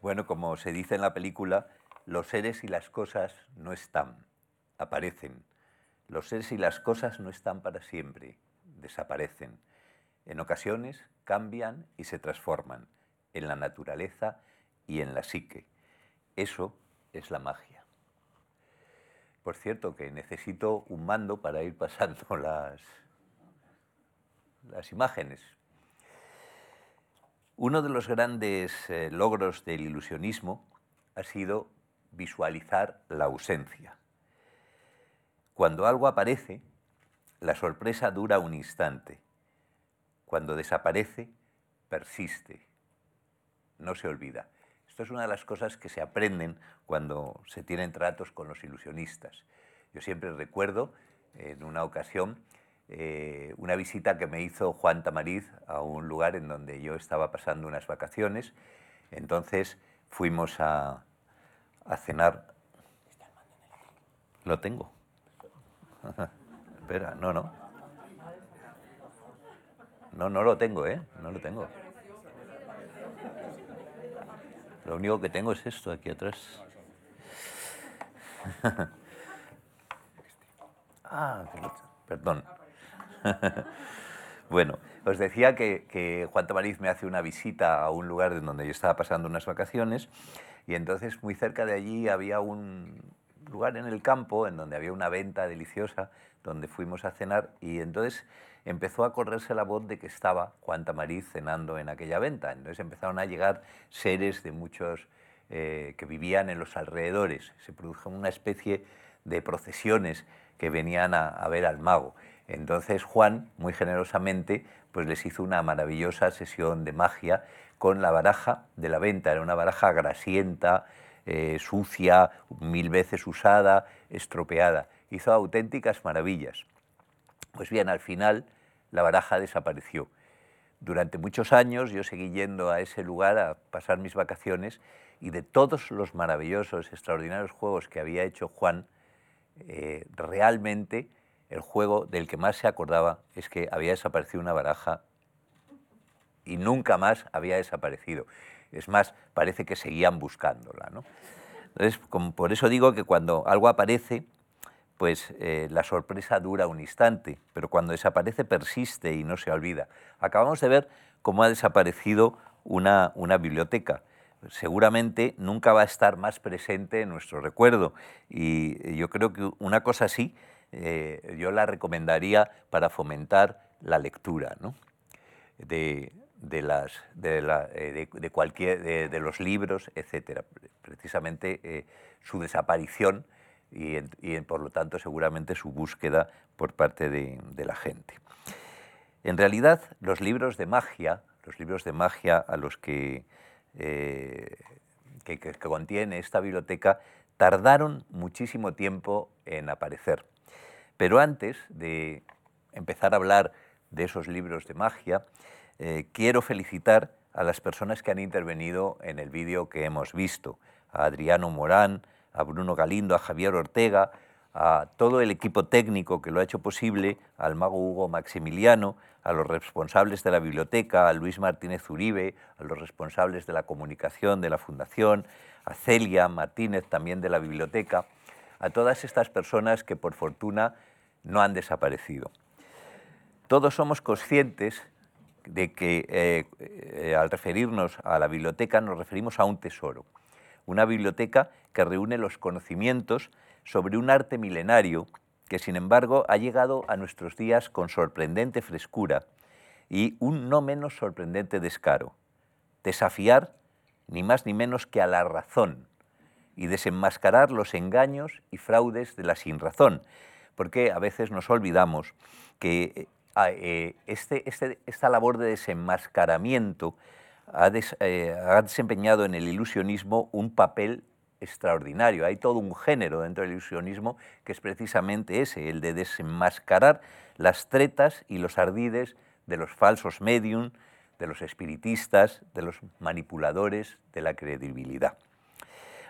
Bueno, como se dice en la película, los seres y las cosas no están, aparecen. Los seres y las cosas no están para siempre, desaparecen. En ocasiones cambian y se transforman en la naturaleza y en la psique. Eso es la magia. Por cierto, que necesito un mando para ir pasando las, las imágenes. Uno de los grandes eh, logros del ilusionismo ha sido visualizar la ausencia. Cuando algo aparece, la sorpresa dura un instante. Cuando desaparece, persiste, no se olvida. Esto es una de las cosas que se aprenden cuando se tienen tratos con los ilusionistas. Yo siempre recuerdo en una ocasión eh, una visita que me hizo Juan Tamariz a un lugar en donde yo estaba pasando unas vacaciones. Entonces fuimos a, a cenar. Lo tengo. Espera, no, no. No, no lo tengo, ¿eh? No lo tengo. Lo único que tengo es esto aquí atrás. ah, perdón. bueno, os decía que, Juan Tamariz me hace una visita a un lugar en donde yo estaba pasando unas vacaciones y entonces muy cerca de allí había un lugar en el campo en donde había una venta deliciosa donde fuimos a cenar y entonces empezó a correrse la voz de que estaba Juan Tamariz cenando en aquella venta. Entonces empezaron a llegar seres de muchos eh, que vivían en los alrededores. Se produjo una especie de procesiones que venían a ver al mago. Entonces Juan, muy generosamente, pues les hizo una maravillosa sesión de magia con la baraja de la venta. Era una baraja grasienta, eh, sucia, mil veces usada, estropeada. Hizo auténticas maravillas. Pues bien, al final la baraja desapareció. Durante muchos años yo seguí yendo a ese lugar a pasar mis vacaciones y de todos los maravillosos, extraordinarios juegos que había hecho Juan, eh, realmente el juego del que más se acordaba es que había desaparecido una baraja y nunca más había desaparecido. Es más, parece que seguían buscándola. ¿no? Entonces, por eso digo que cuando algo aparece, pues eh, la sorpresa dura un instante, pero cuando desaparece persiste y no se olvida. Acabamos de ver cómo ha desaparecido una, una biblioteca. Seguramente nunca va a estar más presente en nuestro recuerdo y yo creo que una cosa así eh, yo la recomendaría para fomentar la lectura de, las, eh, de, cualquier, de, los libros, etc. Precisamente eh, su desaparición y, por lo tanto seguramente su búsqueda por parte de, la gente. En realidad los libros de magia, los libros de magia a los que, que contiene esta biblioteca, tardaron muchísimo tiempo en aparecer. Pero antes de empezar a hablar de esos libros de magia, eh, quiero felicitar a las personas que han intervenido en el vídeo que hemos visto, a Adriano Morán, a Bruno Galindo, a Javier Ortega, a todo el equipo técnico que lo ha hecho posible, al mago Hugo Maximiliano, a los responsables de la biblioteca, a Luis Martínez Uribe, a los responsables de la comunicación de la Fundación, a Celia Martínez también de la biblioteca, a todas estas personas que por fortuna no han desaparecido. Todos somos conscientes de que eh, eh, al referirnos a la biblioteca nos referimos a un tesoro, una biblioteca que reúne los conocimientos sobre un arte milenario que sin embargo ha llegado a nuestros días con sorprendente frescura y un no menos sorprendente descaro, desafiar ni más ni menos que a la razón y desenmascarar los engaños y fraudes de la sinrazón, porque a veces nos olvidamos que eh, eh, este, este, esta labor de desenmascaramiento eh, ha, desempeñado en el ilusionismo un papel extraordinario. Hay todo un género dentro del ilusionismo que es precisamente ese, el de desenmascarar las tretas y los ardides de los falsos medium, de los espiritistas, de los manipuladores de la credibilidad.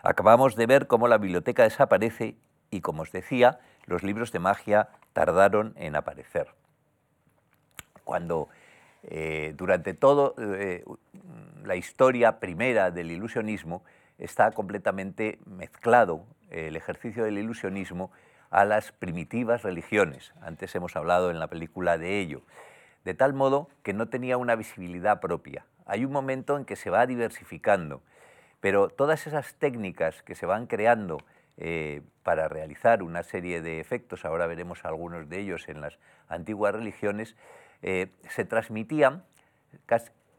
Acabamos de ver cómo la biblioteca desaparece y, como os decía, los libros de magia tardaron en aparecer. Cuando Eh, durante toda la historia primera del ilusionismo está completamente mezclado el ejercicio del ilusionismo a las primitivas religiones. Antes hemos hablado en la película de ello. De tal modo que no tenía una visibilidad propia. Hay un momento en que se va diversificando, pero todas esas técnicas que se van creando eh, para realizar una serie de efectos, ahora veremos algunos de ellos en las antiguas religiones, eh, se transmitían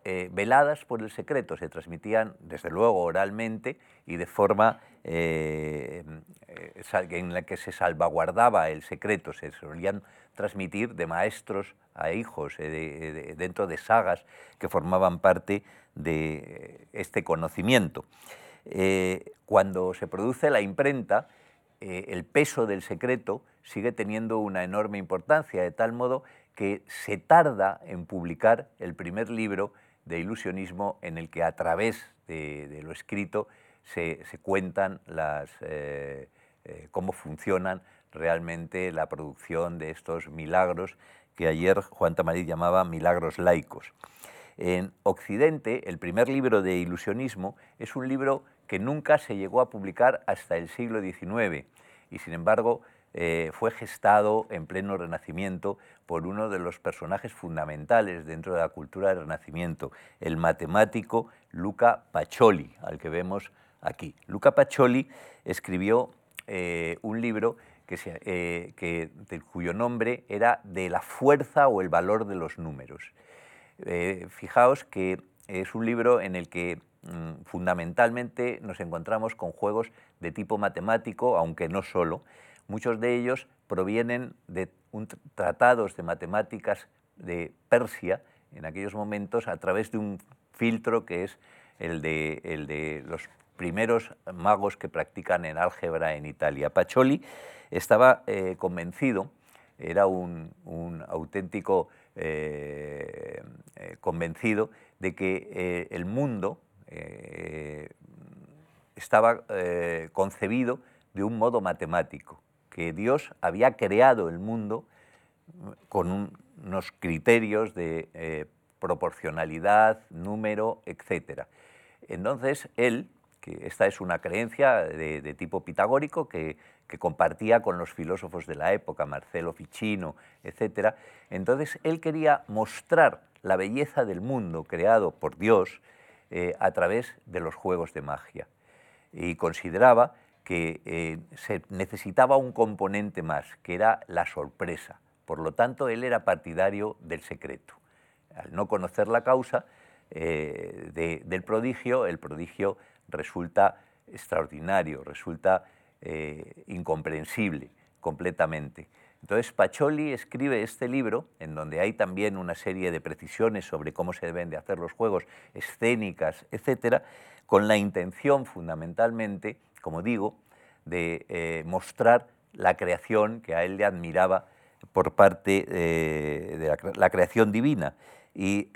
eh, veladas por el secreto, se transmitían desde luego oralmente y de forma en la que se salvaguardaba el secreto, se solían transmitir de maestros a hijos dentro de sagas que formaban parte de este conocimiento. Eh, cuando se produce la imprenta, eh, el peso del secreto sigue teniendo una enorme importancia, de tal modo que se tarda en publicar el primer libro de ilusionismo en el que a través de, lo escrito se, cuentan las, eh, cómo funcionan realmente la producción de estos milagros que ayer Juan Tamarit llamaba milagros laicos. En Occidente, el primer libro de ilusionismo es un libro que nunca se llegó a publicar hasta el siglo XIX y sin embargo eh, fue gestado en pleno Renacimiento por uno de los personajes fundamentales dentro de la cultura del Renacimiento, el matemático Luca Pacioli, al que vemos aquí. Luca Pacioli escribió eh, un libro que, eh, cuyo nombre era De la fuerza o el valor de los números. Fijaos que es un libro en el que fundamentalmente nos encontramos con juegos de tipo matemático, aunque no solo. Muchos de ellos provienen de tratados de matemáticas de Persia en aquellos momentos a través de un filtro que es el de, los primeros magos que practican en álgebra en Italia. Pacioli estaba eh, convencido, era un, auténtico eh, eh, convencido de que el mundo estaba concebido de un modo matemático, que Dios había creado el mundo con unos criterios de proporcionalidad, número, etc. Entonces, él, que esta es una creencia de tipo pitagórico que que compartía con los filósofos de la época, Marcelo Ficino, etc. Entonces él quería mostrar la belleza del mundo creado por Dios eh, a través de los juegos de magia. Y consideraba que eh, se necesitaba un componente más, que era la sorpresa. Por lo tanto, él era partidario del secreto. Al no conocer la causa eh, del prodigio, el prodigio resulta extraordinario, resulta incomprensible completamente. Entonces Pacholi escribe este libro, en donde hay también una serie de precisiones sobre cómo se deben de hacer los juegos, escénicas, etcétera, con la intención fundamentalmente, como digo, de eh, mostrar la creación que a él le admiraba por parte eh, de la, creación divina y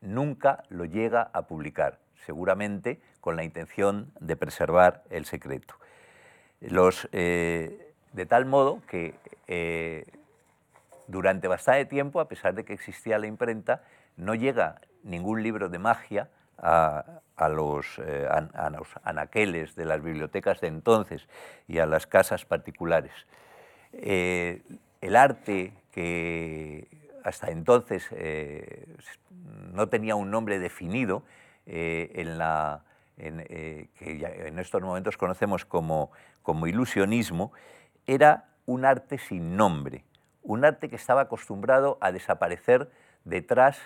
nunca lo llega a publicar, seguramente con la intención de preservar el secreto. Los, eh, de tal modo que eh, durante bastante tiempo, a pesar de que existía la imprenta, no llega ningún libro de magia a, los, eh, anaqueles de las bibliotecas de entonces y a las casas particulares. el arte que hasta entonces no tenía un nombre definido en la eh, que en estos momentos conocemos como, como ilusionismo, era un arte sin nombre, un arte que estaba acostumbrado a desaparecer detrás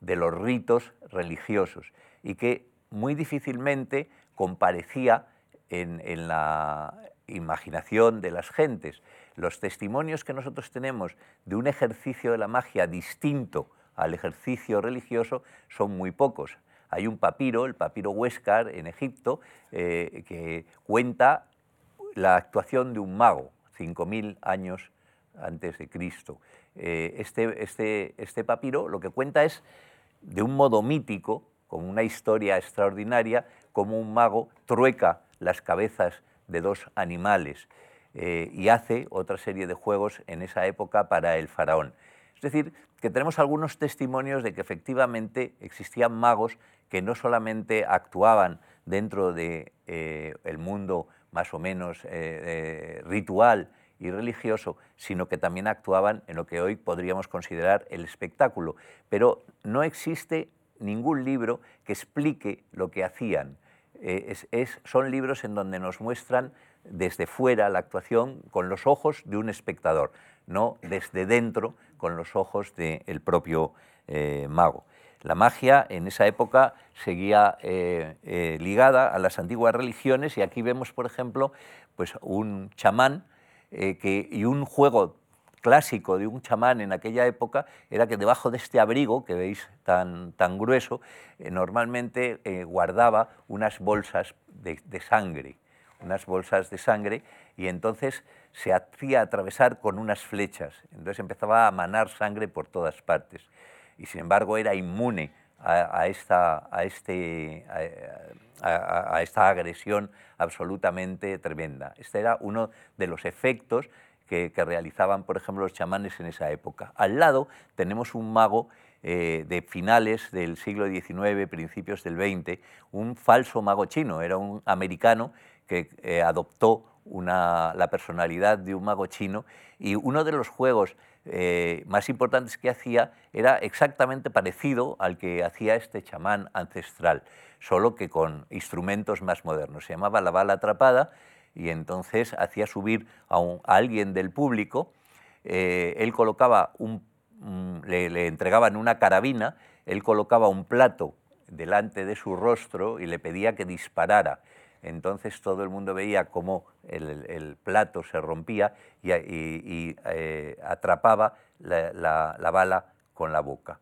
de los ritos religiosos y que muy difícilmente comparecía en, la imaginación de las gentes. Los testimonios que nosotros tenemos de un ejercicio de la magia distinto al ejercicio religioso son muy pocos. Hay un papiro, el papiro Huéscar en Egipto, eh, que cuenta la actuación de un mago, 5.000 años antes de Cristo. Eh, este, este, este papiro lo que cuenta es, de un modo mítico, con una historia extraordinaria, como un mago trueca las cabezas de dos animales eh, y hace otra serie de juegos en esa época para el faraón. Es decir, que tenemos algunos testimonios de que efectivamente existían magos que no solamente actuaban dentro del de, el mundo más o menos ritual y religioso, sino que también actuaban en lo que hoy podríamos considerar el espectáculo. Pero no existe ningún libro que explique lo que hacían. Eh, son libros en donde nos muestran desde fuera la actuación con los ojos de un espectador, no desde dentro con los ojos del propio eh, mago. La magia en esa época seguía eh, ligada a las antiguas religiones y aquí vemos, por ejemplo, pues un chamán que, y un juego clásico de un chamán en aquella época era que debajo de este abrigo que veis tan, tan grueso, eh, normalmente eh, guardaba unas bolsas de, sangre, unas bolsas de sangre, y entonces se hacía atravesar con unas flechas. Entonces empezaba a manar sangre por todas partes. Y sin embargo era inmune a, esta, a, este, a, esta agresión absolutamente tremenda. Este era uno de los efectos que, realizaban, por ejemplo, los chamanes en esa época. Al lado tenemos un mago eh, de finales del siglo XIX, principios del XX, un falso mago chino, era un americano que eh, adoptó la personalidad de un mago chino y uno de los juegos eh, más importantes que hacía era exactamente parecido al que hacía este chamán ancestral, solo que con instrumentos más modernos. Se llamaba la bala atrapada y entonces hacía subir a, alguien del público, eh, él colocaba un, le, le, entregaban una carabina, él colocaba un plato delante de su rostro y le pedía que disparara. Entonces todo el mundo veía cómo el, plato se rompía y, eh, atrapaba la, bala con la boca.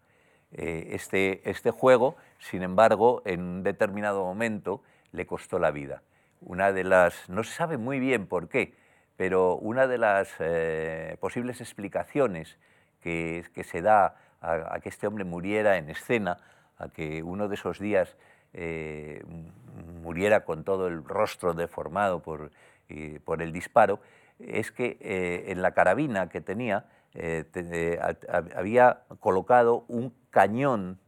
Eh, este, este juego, sin embargo, en un determinado momento le costó la vida una de las, no se sabe muy bien por qué, pero una de las eh, posibles explicaciones que, que se da a, que este hombre muriera en escena, a que uno de esos días eh, muriera con todo el rostro deformado por, por el disparo, es que eh, en la carabina que tenía había colocado un cañón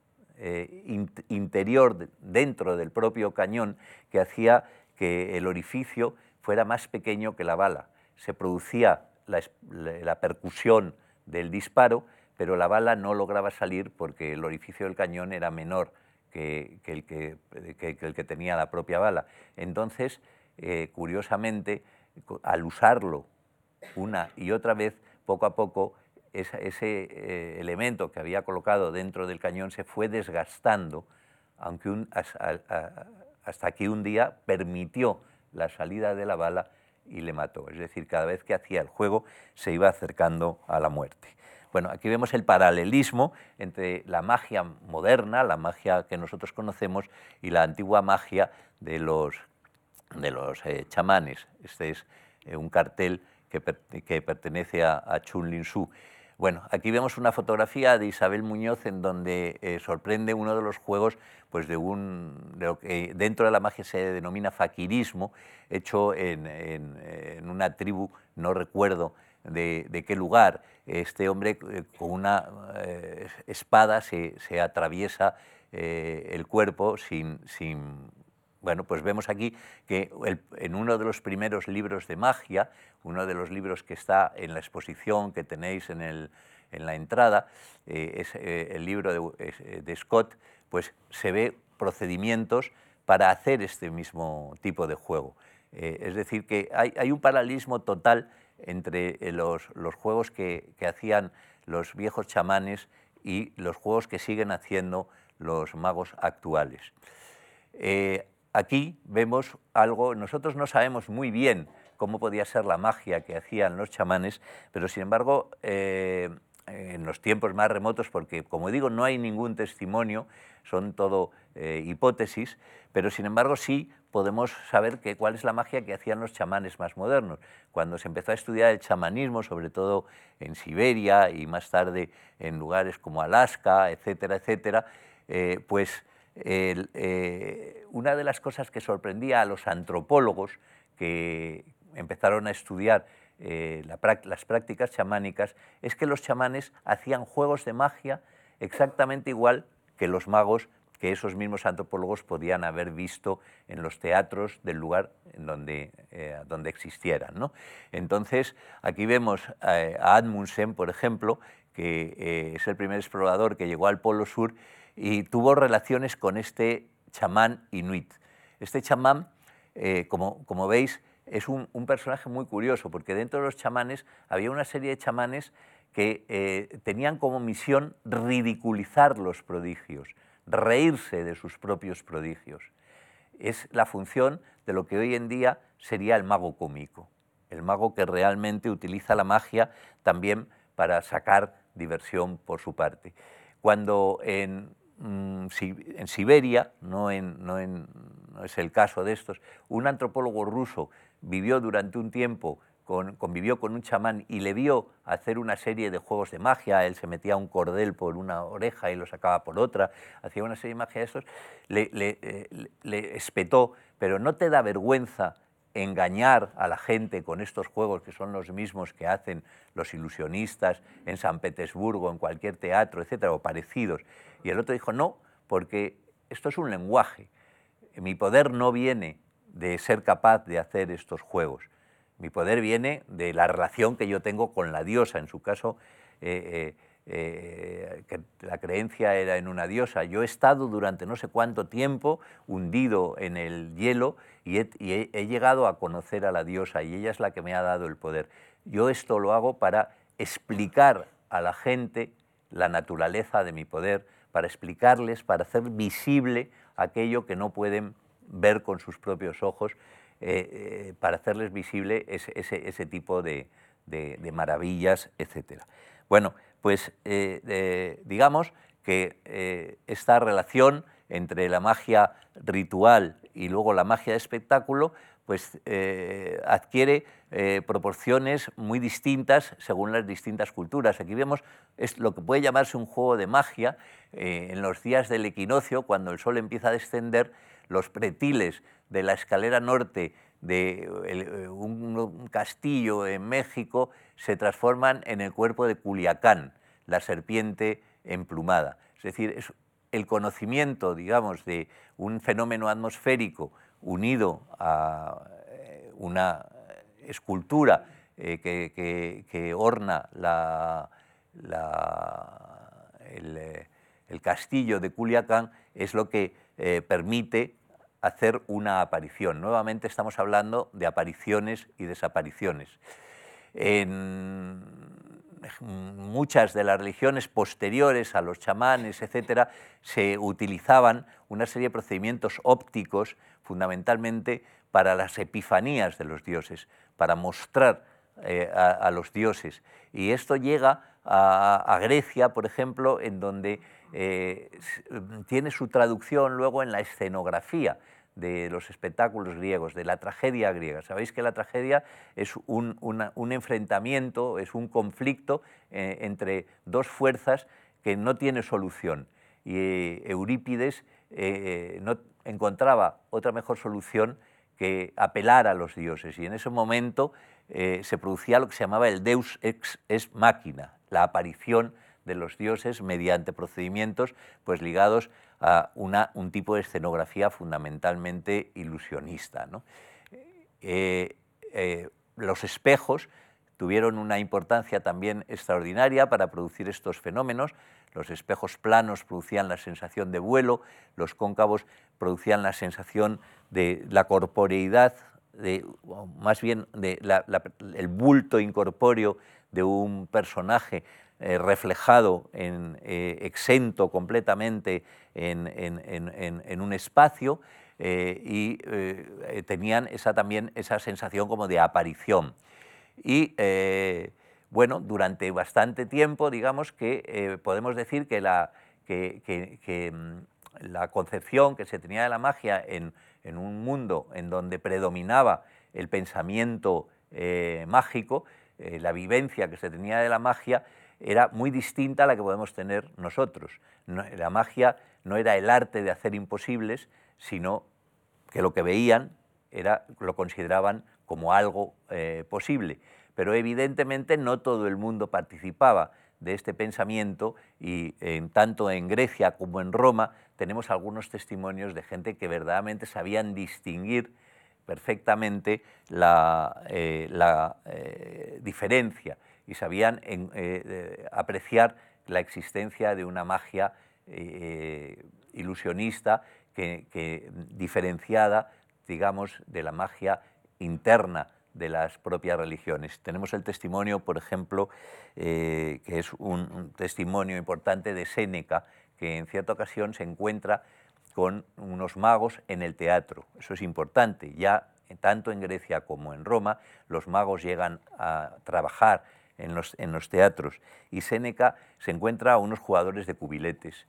interior dentro del propio cañón que hacía que el orificio fuera más pequeño que la bala. Se producía la, percusión del disparo, pero la bala no lograba salir porque el orificio del cañón era menor que, el, que, el, que, tenía la propia bala. Entonces, eh, curiosamente, al usarlo una y otra vez, poco a poco, ese, eh, elemento que había colocado dentro del cañón se fue desgastando, aunque un, hasta que un día permitió la salida de la bala y le mató. Es decir, cada vez que hacía el juego se iba acercando a la muerte. Bueno, aquí vemos el paralelismo entre la magia moderna, la magia que nosotros conocemos, y la antigua magia de los, de los eh, chamanes. Este es eh, un cartel que, pertenece a, a Chun Lin Su. Bueno, aquí vemos una fotografía de Isabel Muñoz en donde eh, sorprende uno de los juegos pues de, un, lo que dentro de la magia se denomina faquirismo, hecho en, una tribu, no recuerdo de, qué lugar. Este hombre eh, con una eh, espada se, atraviesa el cuerpo sin, sin bueno, pues vemos aquí que en uno de los primeros libros de magia, uno de los libros que está en la exposición que tenéis en, la entrada, eh, es eh, el libro eh, de, Scott, pues se ve procedimientos para hacer este mismo tipo de juego. es decir, que hay, un paralelismo total entre los, juegos que, hacían los viejos chamanes y los juegos que siguen haciendo los magos actuales. Aquí vemos algo, nosotros no sabemos muy bien cómo podía ser la magia que hacían los chamanes, pero sin embargo, eh, en los tiempos más remotos, porque como digo, no hay ningún testimonio, son todo eh, hipótesis, pero sin embargo sí podemos saber que, cuál es la magia que hacían los chamanes más modernos. Cuando se empezó a estudiar el chamanismo, sobre todo en Siberia y más tarde en lugares como Alaska, etcétera, etcétera, eh, pues eh, una de las cosas que sorprendía a los antropólogos que empezaron a estudiar las prácticas chamánicas es que los chamanes hacían juegos de magia exactamente igual que los magos que esos mismos antropólogos podían haber visto en los teatros del lugar en donde, eh, donde existieran. ¿no? Entonces, aquí vemos eh, a Admundsen, por ejemplo, que eh, es el primer explorador que llegó al Polo Sur y tuvo relaciones con este chamán inuit. Este chamán, como, como, veis, es un, un, personaje muy curioso, porque dentro de los chamanes había una serie de chamanes que tenían como misión ridiculizar los prodigios reírse de sus propios prodigios. Es la función de lo que hoy en día sería el mago cómico, el mago que realmente utiliza la magia también para sacar diversión por su parte. Cuando en, mm, Siberia, no, no es el caso de estos, un antropólogo ruso vivió durante un tiempo convivió con un chamán y le vio hacer una serie de juegos de magia, él se metía un cordel por una oreja y lo sacaba por otra, hacía una serie de magia de estos, le, eh, le espetó, pero no te da vergüenza engañar a la gente con estos juegos que son los mismos que hacen los ilusionistas en San Petersburgo, en cualquier teatro, etcétera, o parecidos. Y el otro dijo, no, porque esto es un lenguaje. Mi poder no viene de ser capaz de hacer estos juegos. Mi poder viene de la relación que yo tengo con la diosa, en su caso, eh, eh, eh, que la creencia era en una diosa. Yo he estado durante no sé cuánto tiempo hundido en el hielo y, he, llegado a conocer a la diosa y ella es la que me ha dado el poder. Yo esto lo hago para explicar a la gente la naturaleza de mi poder, para explicarles, para hacer visible aquello que no pueden ver con sus propios ojos eh, eh, para hacerles visible ese, tipo de, maravillas, etc. Bueno, pues eh, digamos que esta relación entre la magia ritual y luego la magia de espectáculo, pues adquiere proporciones muy distintas según las distintas culturas. Aquí vemos es lo que puede llamarse un juego de magia en los días del equinoccio, cuando el sol empieza a descender, los pretiles de la escalera norte de eh, un, castillo en México se transforman en el cuerpo de Culiacán, la serpiente emplumada. Es decir, es el conocimiento, digamos, de un fenómeno atmosférico unido a eh, una escultura eh, que, orna el, castillo de Culiacán es lo que permite hacer una aparición. Nuevamente estamos hablando de apariciones y desapariciones. En muchas de las religiones posteriores a los chamanes, etcétera, se utilizaban una serie de procedimientos ópticos fundamentalmente para las epifanías de los dioses, para mostrar eh, a, los dioses. Y esto llega a Grecia, por ejemplo, en donde eh, tiene su traducción luego en la escenografía de los espectáculos griegos, de la tragedia griega. Sabéis que la tragedia es un, enfrentamiento, es un conflicto eh, entre dos fuerzas que no tiene solución. Y eh, Eurípides no encontraba otra mejor solución que apelar a los dioses. Y en ese momento se producía lo que se llamaba el Deus ex, ex machina, la aparición de los dioses mediante procedimientos pues, ligados a una, un tipo de escenografía fundamentalmente ilusionista. Eh, eh, los espejos tuvieron una importancia también extraordinaria para producir estos fenómenos. Los espejos planos producían la sensación de vuelo, los cóncavos producían la sensación de la corporeidad, de, más bien de el bulto incorpóreo de un personaje eh, reflejado, en, eh, exento completamente en, un espacio eh, y tenían esa, también esa sensación como de aparición. Y bueno, durante bastante tiempo, digamos que podemos decir que la, que, mm, la concepción que se tenía de la magia en, un mundo en donde predominaba el pensamiento mágico, la vivencia que se tenía de la magia, era muy distinta a la que podemos tener nosotros. la magia no era el arte de hacer imposibles, sino que lo que veían era, lo consideraban como algo eh, posible. pero evidentemente no todo el mundo participaba de este pensamiento y en, tanto en Grecia como en Roma tenemos algunos testimonios de gente que verdaderamente sabían distinguir perfectamente la, eh, eh, diferencia y sabían eh, apreciar la existencia de una magia ilusionista que, diferenciada, digamos, de la magia interna de las propias religiones. Tenemos el testimonio, por ejemplo, que es un, testimonio importante de Séneca, que en cierta ocasión se encuentra con unos magos en el teatro. Eso es importante. Ya tanto en Grecia como en Roma, los magos llegan a trabajar en los, en los teatros y Séneca se encuentra a unos jugadores de cubiletes.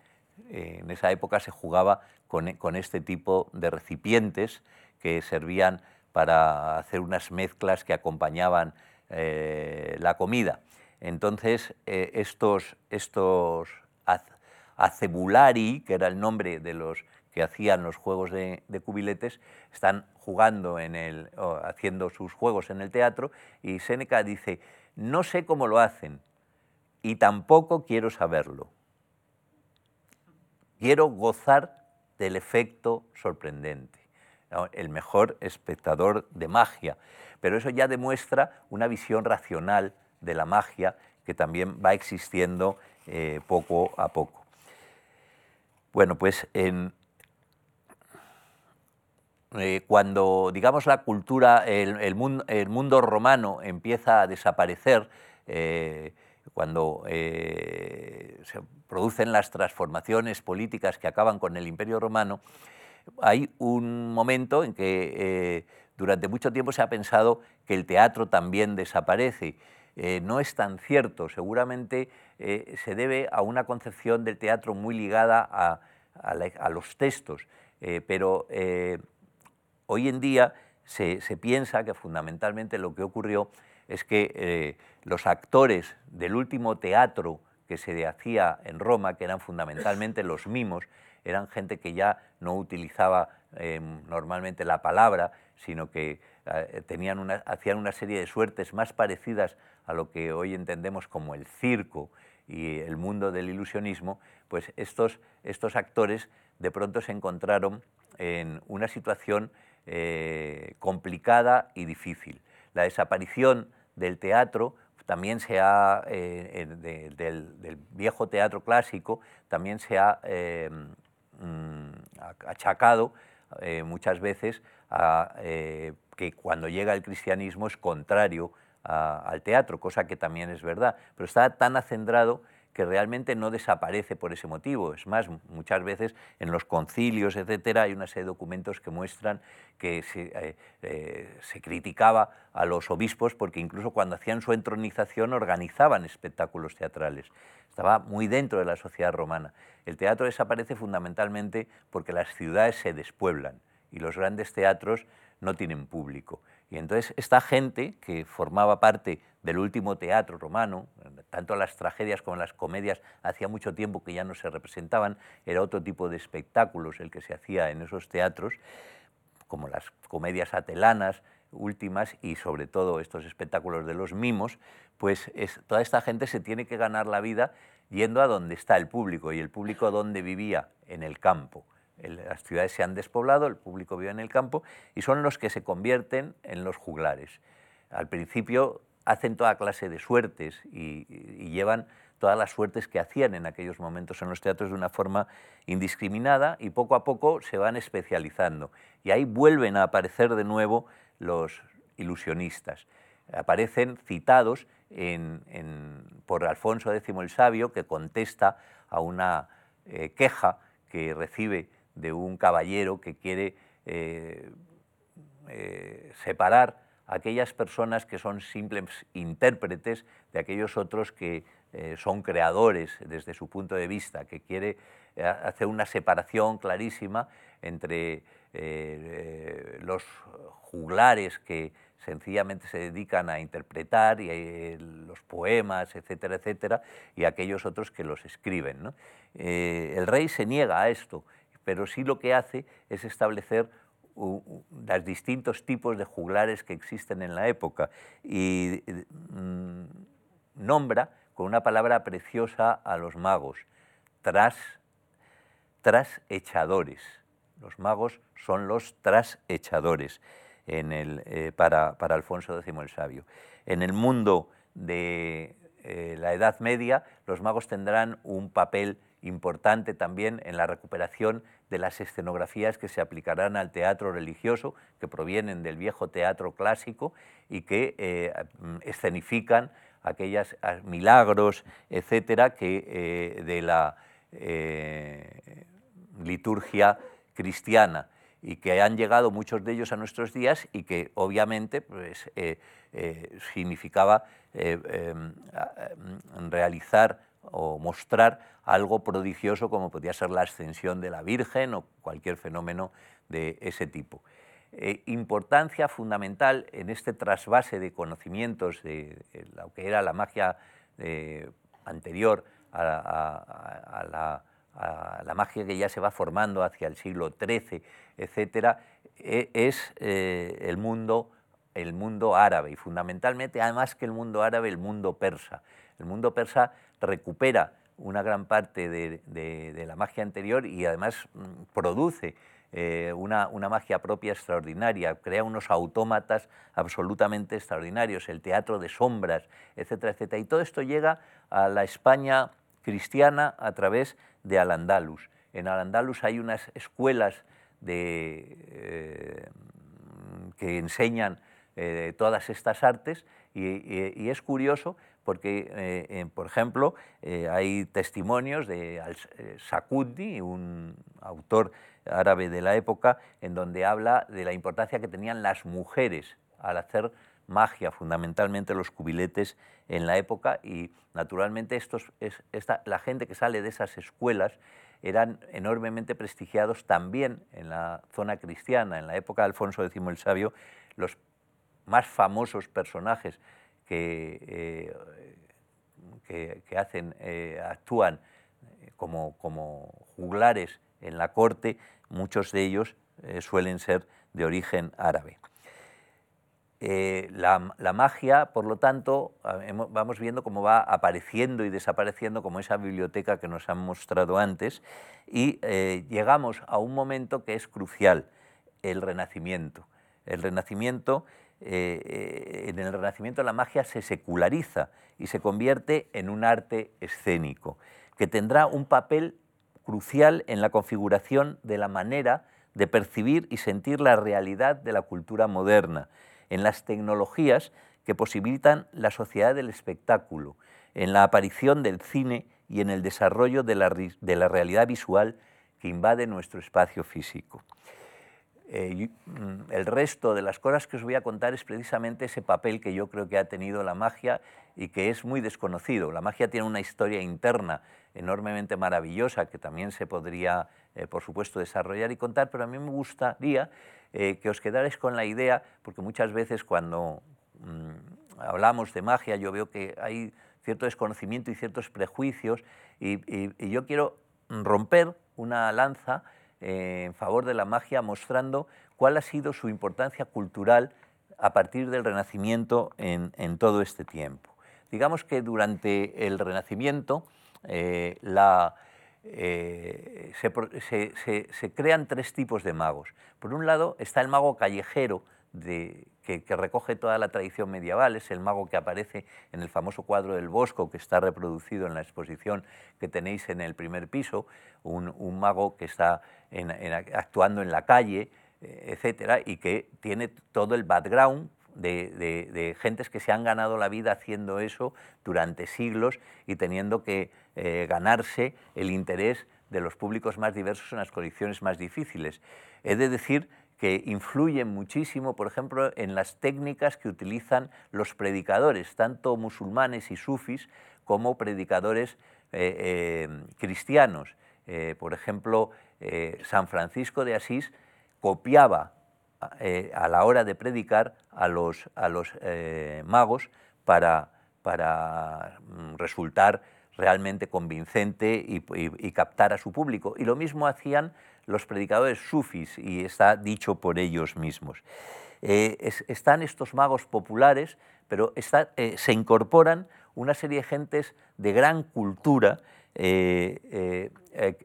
Eh, en esa época se jugaba con, con, este tipo de recipientes que servían para hacer unas mezclas que acompañaban eh, la comida. Entonces, eh, estos, estos acebulari, que era el nombre de los que hacían los juegos de, cubiletes, están jugando en el, haciendo sus juegos en el teatro y Séneca dice, no sé cómo lo hacen y tampoco quiero saberlo. Quiero gozar del efecto sorprendente, el mejor espectador de magia, pero eso ya demuestra una visión racional de la magia que también va existiendo eh, poco a poco. Bueno, pues en, eh, cuando, digamos, la cultura, el, mundo, romano empieza a desaparecer, eh, cuando eh, se producen las transformaciones políticas que acaban con el imperio romano, hay un momento en que durante mucho tiempo se ha pensado que el teatro también desaparece. no es tan cierto, seguramente se debe a una concepción del teatro muy ligada a, a los textos, pero Hoy en día se, piensa que fundamentalmente lo que ocurrió es que eh, los actores del último teatro que se hacía en Roma, que eran fundamentalmente los mimos, eran gente que ya no utilizaba em, normalmente la palabra, sino que eh, tenían una, hacían una serie de suertes más parecidas a lo que hoy entendemos como el circo y el mundo del ilusionismo, pues estos, estos actores de pronto se encontraron en una situación eh, complicada y difícil. La desaparición del teatro también se ha, eh, del, viejo teatro clásico, también se ha eh, mm, achacado muchas veces a que cuando llega el cristianismo es contrario al teatro, cosa que también es verdad, pero está tan acendrado que realmente no desaparece por ese motivo. Es más, muchas veces en los concilios, etcétera, hay una serie de documentos que muestran que se, eh, eh, se, criticaba a los obispos porque incluso cuando hacían su entronización organizaban espectáculos teatrales. Estaba muy dentro de la sociedad romana. El teatro desaparece fundamentalmente porque las ciudades se despueblan y los grandes teatros no tienen público. Y entonces esta gente que formaba parte del último teatro romano, tanto las tragedias como las comedias, hacía mucho tiempo que ya no se representaban, era otro tipo de espectáculos el que se hacía en esos teatros, como las comedias atelanas últimas y sobre todo estos espectáculos de los mimos, pues toda esta gente se tiene que ganar la vida yendo a donde está el público y el público donde vivía, en el campo las ciudades se han despoblado, el público vive en el campo y son los que se convierten en los juglares. Al principio hacen toda clase de suertes y, llevan todas las suertes que hacían en aquellos momentos en los teatros de una forma indiscriminada y poco a poco se van especializando. Y ahí vuelven a aparecer de nuevo los ilusionistas. Aparecen citados por Alfonso X el Sabio, que contesta a una eh, queja que recibe de un caballero que quiere eh, eh, separar a aquellas personas que son simples intérpretes de aquellos otros que eh, son creadores desde su punto de vista, que quiere hacer una separación clarísima entre los juglares que sencillamente se dedican a interpretar y, los poemas, etcétera, etcétera, y aquellos otros que los escriben. el rey se niega a esto pero sí lo que hace es establecer los distintos tipos de juglares que existen en la época y mm, nombra con una palabra preciosa a los magos, tras, trasechadores. Los magos son los trasechadores en el, eh, para, Alfonso X el Sabio. En el mundo de eh, la Edad Media, los magos tendrán un papel importante también en la recuperación de las escenografías que se aplicarán al teatro religioso, que provienen del viejo teatro clásico y que eh, escenifican aquellos milagros, etcétera, que eh, de la eh, liturgia cristiana y que han llegado muchos de ellos a nuestros días y que obviamente pues, significaba em, realizar o mostrar algo prodigioso como podía ser la ascensión de la Virgen o cualquier fenómeno de ese tipo. Eh, importancia fundamental en este trasvase de conocimientos de, lo que era la magia eh, anterior a, la, magia que ya se va formando hacia el siglo XIII, etcétera, e, es eh, el mundo el mundo árabe y fundamentalmente, además que el mundo árabe, el mundo persa. El mundo persa recupera una gran parte de, la magia anterior y además mm, produce eh, una, magia propia extraordinaria, crea unos autómatas absolutamente extraordinarios, el teatro de sombras, etcétera, etcétera. Y todo esto llega a la España cristiana a través de Al-Andalus. En Al-Andalus hay unas escuelas eh, que enseñan eh, todas estas artes y, es curioso porque, eh, por ejemplo, eh, hay testimonios de Sakundi, un autor árabe de la época, en donde habla de la importancia que tenían las mujeres al hacer magia, fundamentalmente los cubiletes en la época y naturalmente estos, la gente que sale de esas escuelas eran enormemente prestigiados también en la zona cristiana. En la época de Alfonso X el Sabio, los más famosos personajes que, eh, que, hacen, eh, actúan eh, como, como, juglares en la corte, muchos de ellos suelen ser de origen árabe. La, la, magia, por lo tanto, vamos viendo cómo va apareciendo y desapareciendo como esa biblioteca que nos han mostrado antes y llegamos a un momento que es crucial, el Renacimiento. El Renacimiento eh, eh, en el Renacimiento la magia se seculariza y se convierte en un arte escénico, que tendrá un papel crucial en la configuración de la manera de percibir y sentir la realidad de la cultura moderna, en las tecnologías que posibilitan la sociedad del espectáculo, en la aparición del cine y en el desarrollo de la, de la realidad visual que invade nuestro espacio físico. Eh, mm, el resto de las cosas que os voy a contar es precisamente ese papel que yo creo que ha tenido la magia y que es muy desconocido. La magia tiene una historia interna enormemente maravillosa que también se podría, eh, por supuesto, desarrollar y contar, pero a mí me gustaría eh, que os quedarais con la idea, porque muchas veces cuando mm, hablamos de magia yo veo que hay cierto desconocimiento y ciertos prejuicios y yo quiero romper una lanza en favor de la magia, mostrando cuál ha sido su importancia cultural a partir del Renacimiento en, todo este tiempo. Digamos que durante el Renacimiento eh, eh, se, crean tres tipos de magos. Por un lado está el mago callejero, que, recoge toda la tradición medieval, es el mago que aparece en el famoso cuadro del Bosco, que está reproducido en la exposición que tenéis en el primer piso, un, mago que está actuando en la calle, eh, etcétera, y que tiene todo el background de, gentes que se han ganado la vida haciendo eso durante siglos y teniendo que eh, ganarse el interés de los públicos más diversos en las condiciones más difíciles. He de decir que influyen muchísimo, por ejemplo, en las técnicas que utilizan los predicadores, tanto musulmanes y sufis como predicadores eh, eh, cristianos. Eh, por ejemplo, San Francisco de Asís copiaba a la hora de predicar a los, a los magos para, para mm, resultar realmente convincente y, captar a su público. Y lo mismo hacían los predicadores sufis y está dicho por ellos mismos. Eh, están estos magos populares, pero eh, se incorporan una serie de gentes de gran cultura eh,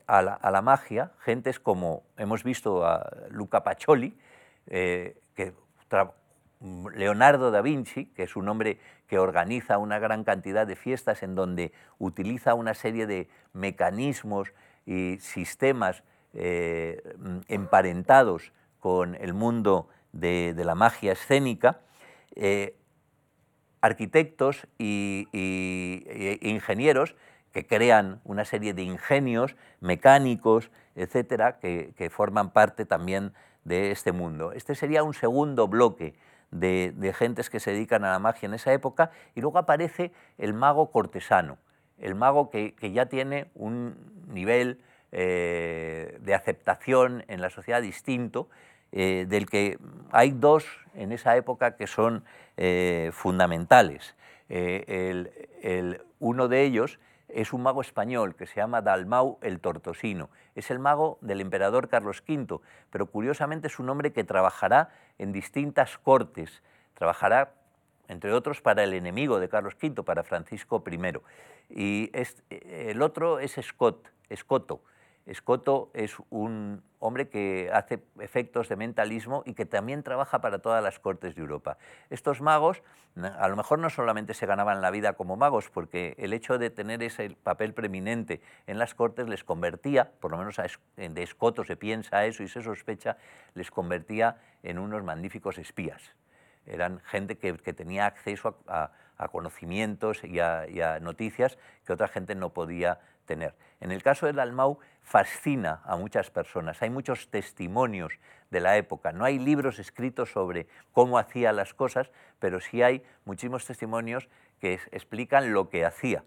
a la, magia, gentes como hemos visto a Luca Pacioli, que Leonardo da Vinci, que es un hombre que organiza una gran cantidad de fiestas en donde utiliza una serie de mecanismos y sistemas eh, emparentados con el mundo de, la magia escénica, eh, arquitectos y, e ingenieros que crean una serie de ingenios mecánicos, etcétera, que forman parte también de este mundo. Este sería un segundo bloque de, gentes que se dedican a la magia en esa época, y luego aparece el mago cortesano, el mago que, ya tiene un nivel eh, de aceptación en la sociedad distinto, eh, del que hay dos en esa época que son eh, fundamentales. el, uno de ellos es un mago español que se llama Dalmau el Tortosino. Es el mago del emperador Carlos V, pero curiosamente es un hombre que trabajará en distintas cortes. Trabajará, entre otros, para el enemigo de Carlos V, para Francisco I. Y el otro es Scott, Escoto. Escoto es un hombre que hace efectos de mentalismo y que también trabaja para todas las cortes de Europa. Estos magos a lo mejor no solamente se ganaban la vida como magos, porque el hecho de tener ese papel preeminente en las cortes les convertía, por lo menos de Escoto se piensa eso y se sospecha, les convertía en unos magníficos espías. Eran gente que, tenía acceso a, conocimientos y a noticias que otra gente no podía En el caso del Almau fascina a muchas personas, hay muchos testimonios de la época, no hay libros escritos sobre cómo hacía las cosas, pero sí hay muchísimos testimonios que explican lo que hacía.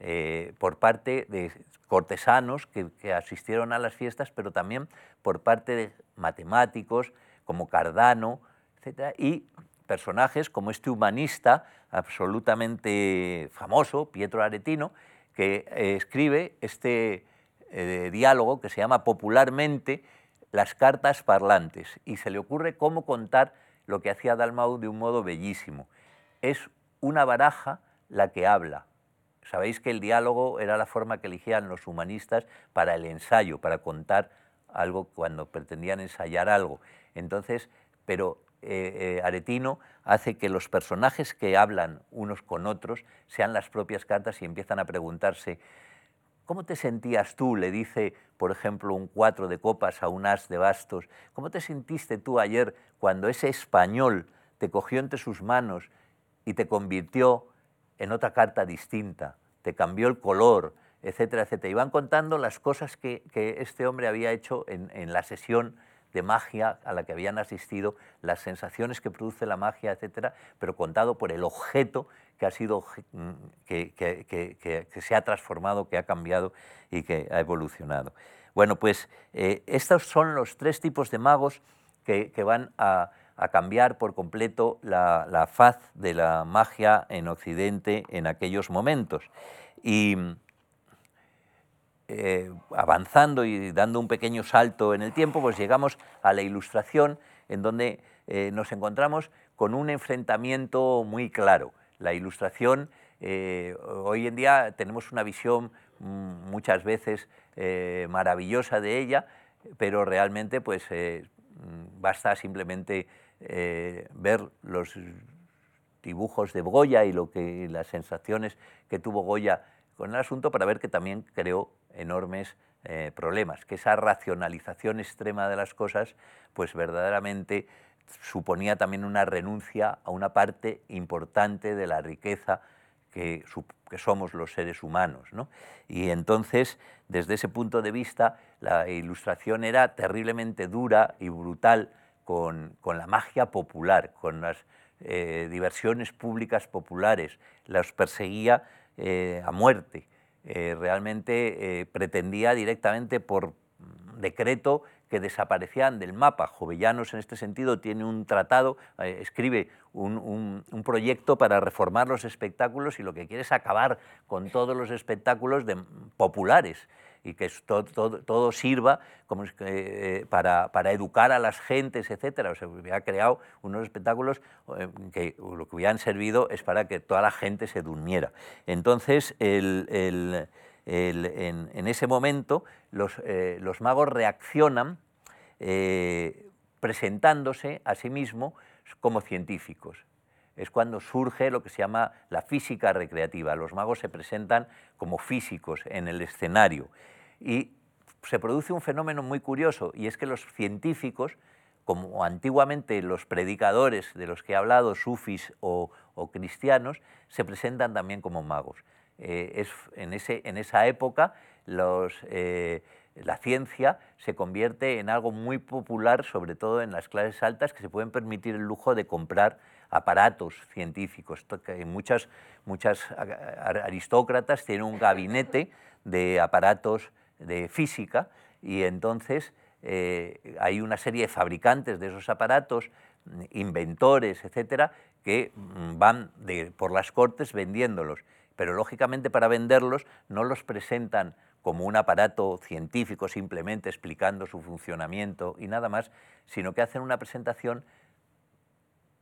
Eh, por parte de cortesanos que, asistieron a las fiestas, pero también por parte de matemáticos como Cardano, etc. Y personajes como este humanista absolutamente famoso, Pietro Aretino, que eh, escribe este eh, diálogo que se llama popularmente Las cartas parlantes y se le ocurre cómo contar lo que hacía Dalmau de un modo bellísimo. Es una baraja la que habla. Sabéis que el diálogo era la forma que elegían los humanistas para el ensayo, para contar algo cuando pretendían ensayar algo. Entonces, pero eh, Aretino hace que los personajes que hablan unos con otros sean las propias cartas y empiezan a preguntarse, ¿cómo te sentías tú? Le dice, por ejemplo, un cuatro de copas a un as de bastos. ¿Cómo te sentiste tú ayer cuando ese español te cogió entre sus manos y te convirtió en otra carta distinta? Te cambió el color, etcétera, etcétera. Y van contando las cosas que, este hombre había hecho en la sesión de magia a la que habían asistido, las sensaciones que produce la magia, etcétera, pero contado por el objeto que ha sido mm, que, se ha transformado, que ha cambiado y que ha evolucionado. Bueno, pues eh, estos son los tres tipos de magos que, van a, cambiar por completo la, faz de la magia en Occidente en aquellos momentos. Y eh, avanzando y dando un pequeño salto en el tiempo, pues llegamos a la ilustración en donde eh, nos encontramos con un enfrentamiento muy claro. La ilustración, eh, hoy en día tenemos una visión mm, muchas veces maravillosa de ella, pero realmente pues mm, basta simplemente ver los dibujos de Goya y lo que las sensaciones que tuvo Goya con el asunto para ver que también creó enormes eh, problemas, que esa racionalización extrema de las cosas, pues verdaderamente suponía también una renuncia a una parte importante de la riqueza que, somos los seres humanos. Y entonces, desde ese punto de vista, la ilustración era terriblemente dura y brutal con, la magia popular, con las eh, diversiones públicas populares, las perseguía eh, a muerte. Eh, realmente eh, pretendía directamente por decreto que desaparecían del mapa. Jovellanos en este sentido tiene un tratado, escribe un, proyecto para reformar los espectáculos y lo que quiere es acabar con todos los espectáculos populares y que todo, sirva como, eh, para, educar a las gentes, etc. O sea, hubiera creado unos espectáculos eh, que lo que hubieran servido es para que toda la gente se durmiera. Entonces, en, ese momento los, eh, los magos reaccionan presentándose a sí mismos como científicos es cuando surge lo que se llama la física recreativa. Los magos se presentan como físicos en el escenario y se produce un fenómeno muy curioso y es que los científicos, como antiguamente los predicadores de los que he hablado, sufis o, cristianos, se presentan también como magos. Eh, es, en, ese, en, esa época eh, la ciencia se convierte en algo muy popular, sobre todo en las clases altas, que se pueden permitir el lujo de comprar aparatos científicos. Muchas, muchas aristócratas tienen un gabinete de aparatos de física y entonces eh, hay una serie de fabricantes de esos aparatos, inventores, etcétera, que mm, van por las cortes vendiéndolos. Pero lógicamente para venderlos no los presentan como un aparato científico simplemente explicando su funcionamiento y nada más, sino que hacen una presentación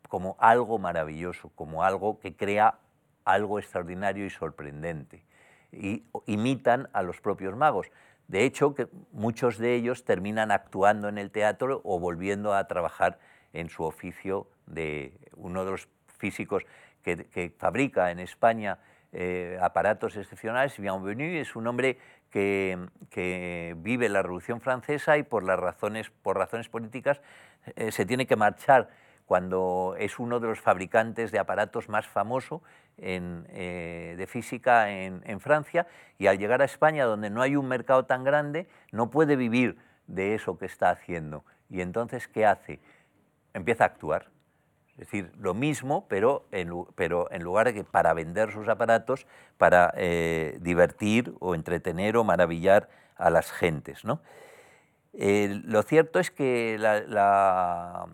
como algo maravilloso, como algo que crea algo extraordinario y sorprendente. Y imitan a los propios magos. De hecho, que muchos de ellos terminan actuando en el teatro o volviendo a trabajar en su oficio de uno de los físicos que, fabrica en España eh, aparatos excepcionales, Bienvenu, es un hombre que, que, vive la Revolución Francesa y por, las razones, por razones políticas eh, se tiene que marchar cuando es uno de los fabricantes de aparatos más famoso eh, de física en, Francia, y al llegar a España, donde no hay un mercado tan grande, no puede vivir de eso que está haciendo. Y entonces, ¿qué hace? Empieza a actuar. Es decir, lo mismo, pero en, pero en lugar de que para vender sus aparatos, para eh, divertir o entretener o maravillar a las gentes. ¿no? Eh, lo cierto es que la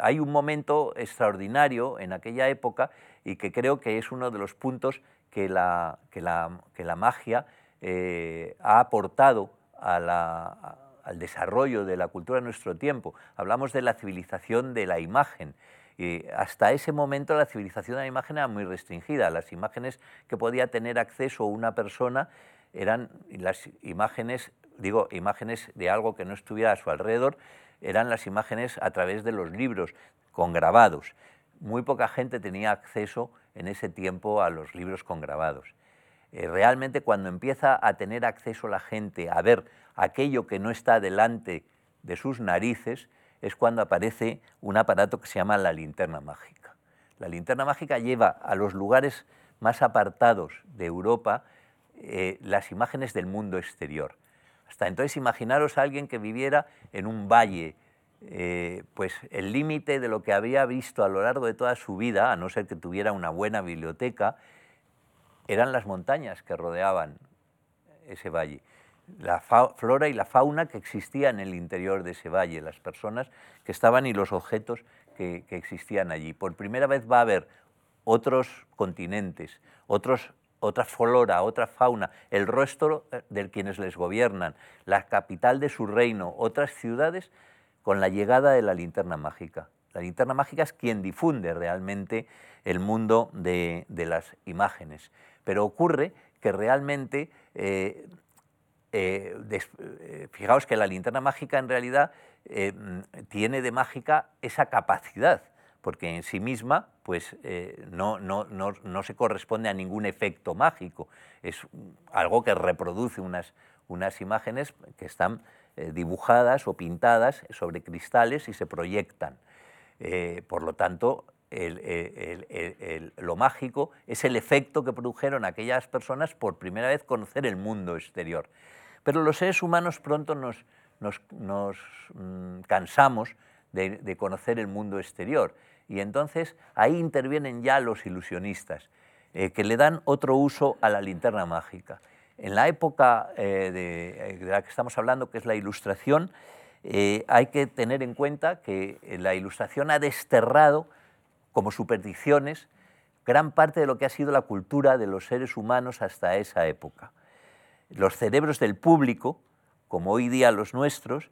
hay un momento extraordinario en aquella época y que creo que es uno de los puntos que la, que la, magia eh, ha aportado al desarrollo de la cultura de nuestro tiempo. Hablamos de la civilización de la imagen. Y hasta ese momento la civilización de la imagen era muy restringida. Las imágenes que podía tener acceso una persona eran las imágenes, digo, imágenes de algo que no estuviera a su alrededor, eran las imágenes a través de los libros, con grabados. Muy poca gente tenía acceso en ese tiempo a los libros con grabados. Eh, realmente cuando empieza a tener acceso la gente a ver aquello que no está delante de sus narices, es cuando aparece un aparato que se llama la linterna mágica. La linterna mágica lleva a los lugares más apartados de Europa eh, las imágenes del mundo exterior. Hasta entonces imaginaros a alguien que viviera en un valle, eh, pues el límite de lo que había visto a lo largo de toda su vida, a no ser que tuviera una buena biblioteca, eran las montañas que rodeaban ese valle, la flora y la fauna que existía en el interior de ese valle, las personas que estaban y los objetos que, existían allí. Por primera vez va a haber otros continentes, otros otra flora, otra fauna, el rostro eh, de quienes les gobiernan, la capital de su reino, otras ciudades, con la llegada de la linterna mágica. La linterna mágica es quien difunde realmente el mundo de, las imágenes. Pero ocurre que realmente, eh, eh, fijaos que la linterna mágica en realidad tiene de mágica esa capacidad porque en sí misma pues, eh, no, se corresponde a ningún efecto mágico, es algo que reproduce unas imágenes que están eh, dibujadas o pintadas sobre cristales y se proyectan. Eh, por lo tanto, lo mágico es el efecto que produjeron aquellas personas por primera vez conocer el mundo exterior. Pero los seres humanos pronto nos, mm, cansamos de conocer el mundo exterior y entonces ahí intervienen ya los ilusionistas, eh, que le dan otro uso a la linterna mágica. En la época eh, eh, de, la que estamos hablando, que es la ilustración, hay que tener en cuenta que la ilustración ha desterrado como supersticiones gran parte de lo que ha sido la cultura de los seres humanos hasta esa época. los cerebros del público, como hoy día los nuestros,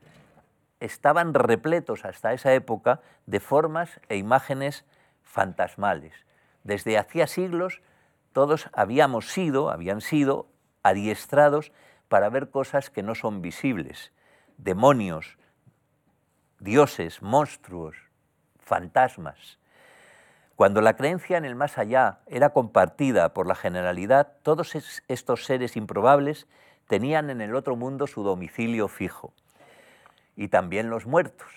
estaban repletos hasta esa época de formas e imágenes fantasmales. Desde hacía siglos todos habíamos sido, habían sido adiestrados para ver cosas que no son visibles, demonios, dioses, monstruos, fantasmas. Cuando la creencia en el más allá era compartida por la generalidad, todos estos seres improbables tenían en el otro mundo su domicilio fijo. Y también los muertos,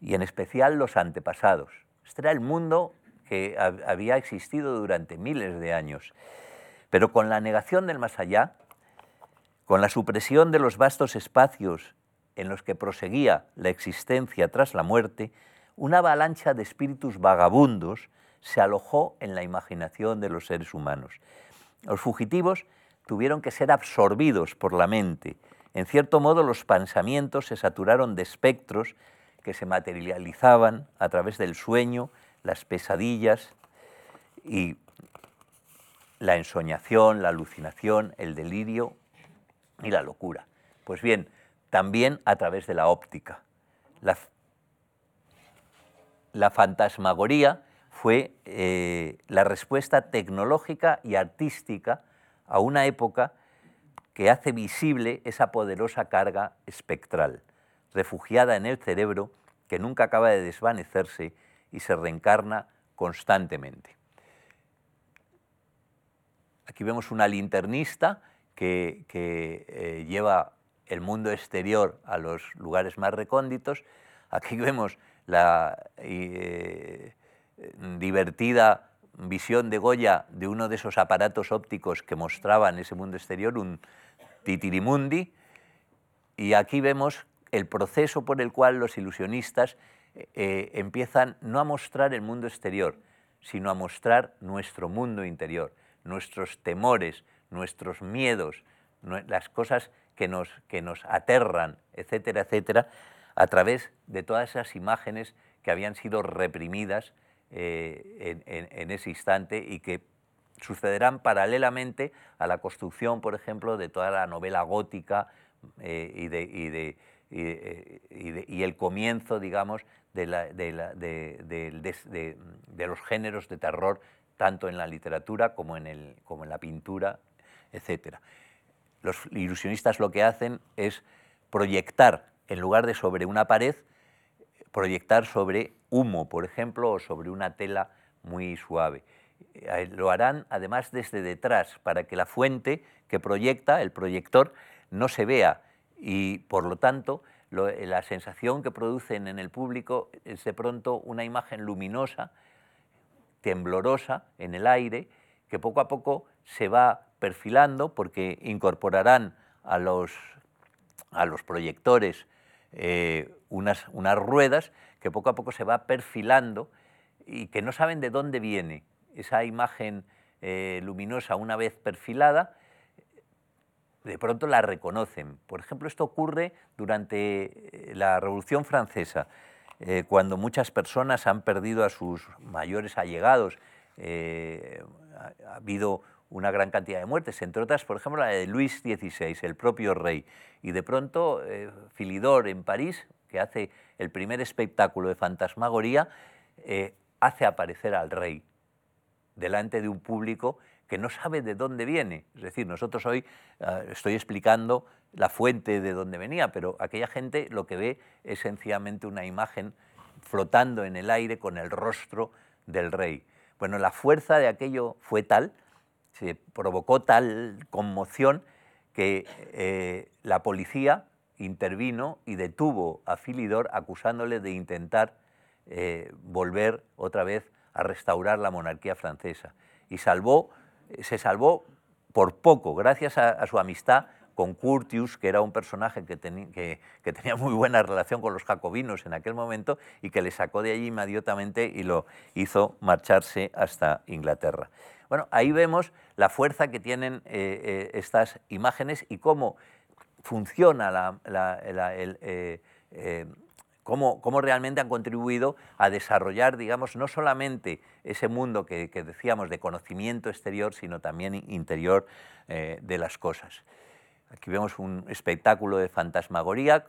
y en especial los antepasados. Este era el mundo que había existido durante miles de años. Pero con la negación del más allá, con la supresión de los vastos espacios en los que proseguía la existencia tras la muerte, una avalancha de espíritus vagabundos se alojó en la imaginación de los seres humanos. Los fugitivos tuvieron que ser absorbidos por la mente. En cierto modo, los pensamientos se saturaron de espectros que se materializaban a través del sueño, las pesadillas y la ensoñación, la alucinación, el delirio y la locura. Pues bien, también a través de la óptica. La, fantasmagoría fue eh, la respuesta tecnológica y artística a una época que hace visible esa poderosa carga espectral, refugiada en el cerebro que nunca acaba de desvanecerse y se reencarna constantemente. Aquí vemos una linternista que, eh, lleva el mundo exterior a los lugares más recónditos. Aquí vemos la eh, divertida visión de Goya de uno de esos aparatos ópticos que mostraban ese mundo exterior, un titirimundi, y aquí vemos el proceso por el cual los ilusionistas eh, empiezan no a mostrar el mundo exterior, sino a mostrar nuestro mundo interior, nuestros temores, nuestros miedos, las cosas que nos, que nos aterran, etcétera, etcétera, a través de todas esas imágenes que habían sido reprimidas eh, en, ese instante y que sucederán paralelamente a la construcción, por ejemplo, de toda la novela gótica eh, y, de, y, el comienzo, digamos, de, los géneros de terror, tanto en la literatura como en, el, como en la pintura, etc. Los ilusionistas lo que hacen es proyectar, en lugar de sobre una pared, proyectar sobre humo, por ejemplo, o sobre una tela muy suave. Eh, lo harán además desde detrás, para que la fuente que proyecta, el proyector, no se vea y por lo tanto la sensación que producen en el público es de pronto una imagen luminosa, temblorosa en el aire, que poco a poco se va perfilando porque incorporarán a los, a los proyectores eh, unas, unas ruedas que poco a poco se va perfilando y que no saben de dónde viene esa imagen eh, luminosa una vez perfilada de pronto la reconocen. Por ejemplo, esto ocurre durante eh, la Revolución Francesa, eh, cuando muchas personas han perdido a sus mayores allegados. Eh, ha, habido una gran cantidad de muertes, entre otras, por ejemplo, la de Luis XVI, el propio rey. Y de pronto, Filidor en París, que hace el primer espectáculo de fantasmagoría, hace aparecer al rey delante de un público que no sabe de dónde viene. Es decir, nosotros hoy ah, estoy explicando la fuente de dónde venía, pero aquella gente lo que ve es sencillamente una imagen flotando en el aire con el rostro del rey. Bueno, la fuerza de aquello fue tal, se provocó tal conmoción que eh, la policía intervino y detuvo a Filidor acusándole de intentar eh, volver otra vez a restaurar la monarquía francesa. Y salvó se salvó por poco, gracias a, su amistad con Curtius, que era un personaje que, tenía muy buena relación con los jacobinos en aquel momento y que le sacó de allí inmediatamente y lo hizo marcharse hasta Inglaterra. Bueno, ahí vemos la fuerza que tienen eh, eh, estas imágenes y cómo funciona la, eh, cómo, cómo, realmente han contribuido a desarrollar, digamos, no solamente ese mundo que, decíamos de conocimiento exterior, sino también interior eh, de las cosas. Aquí vemos un espectáculo de fantasmagoría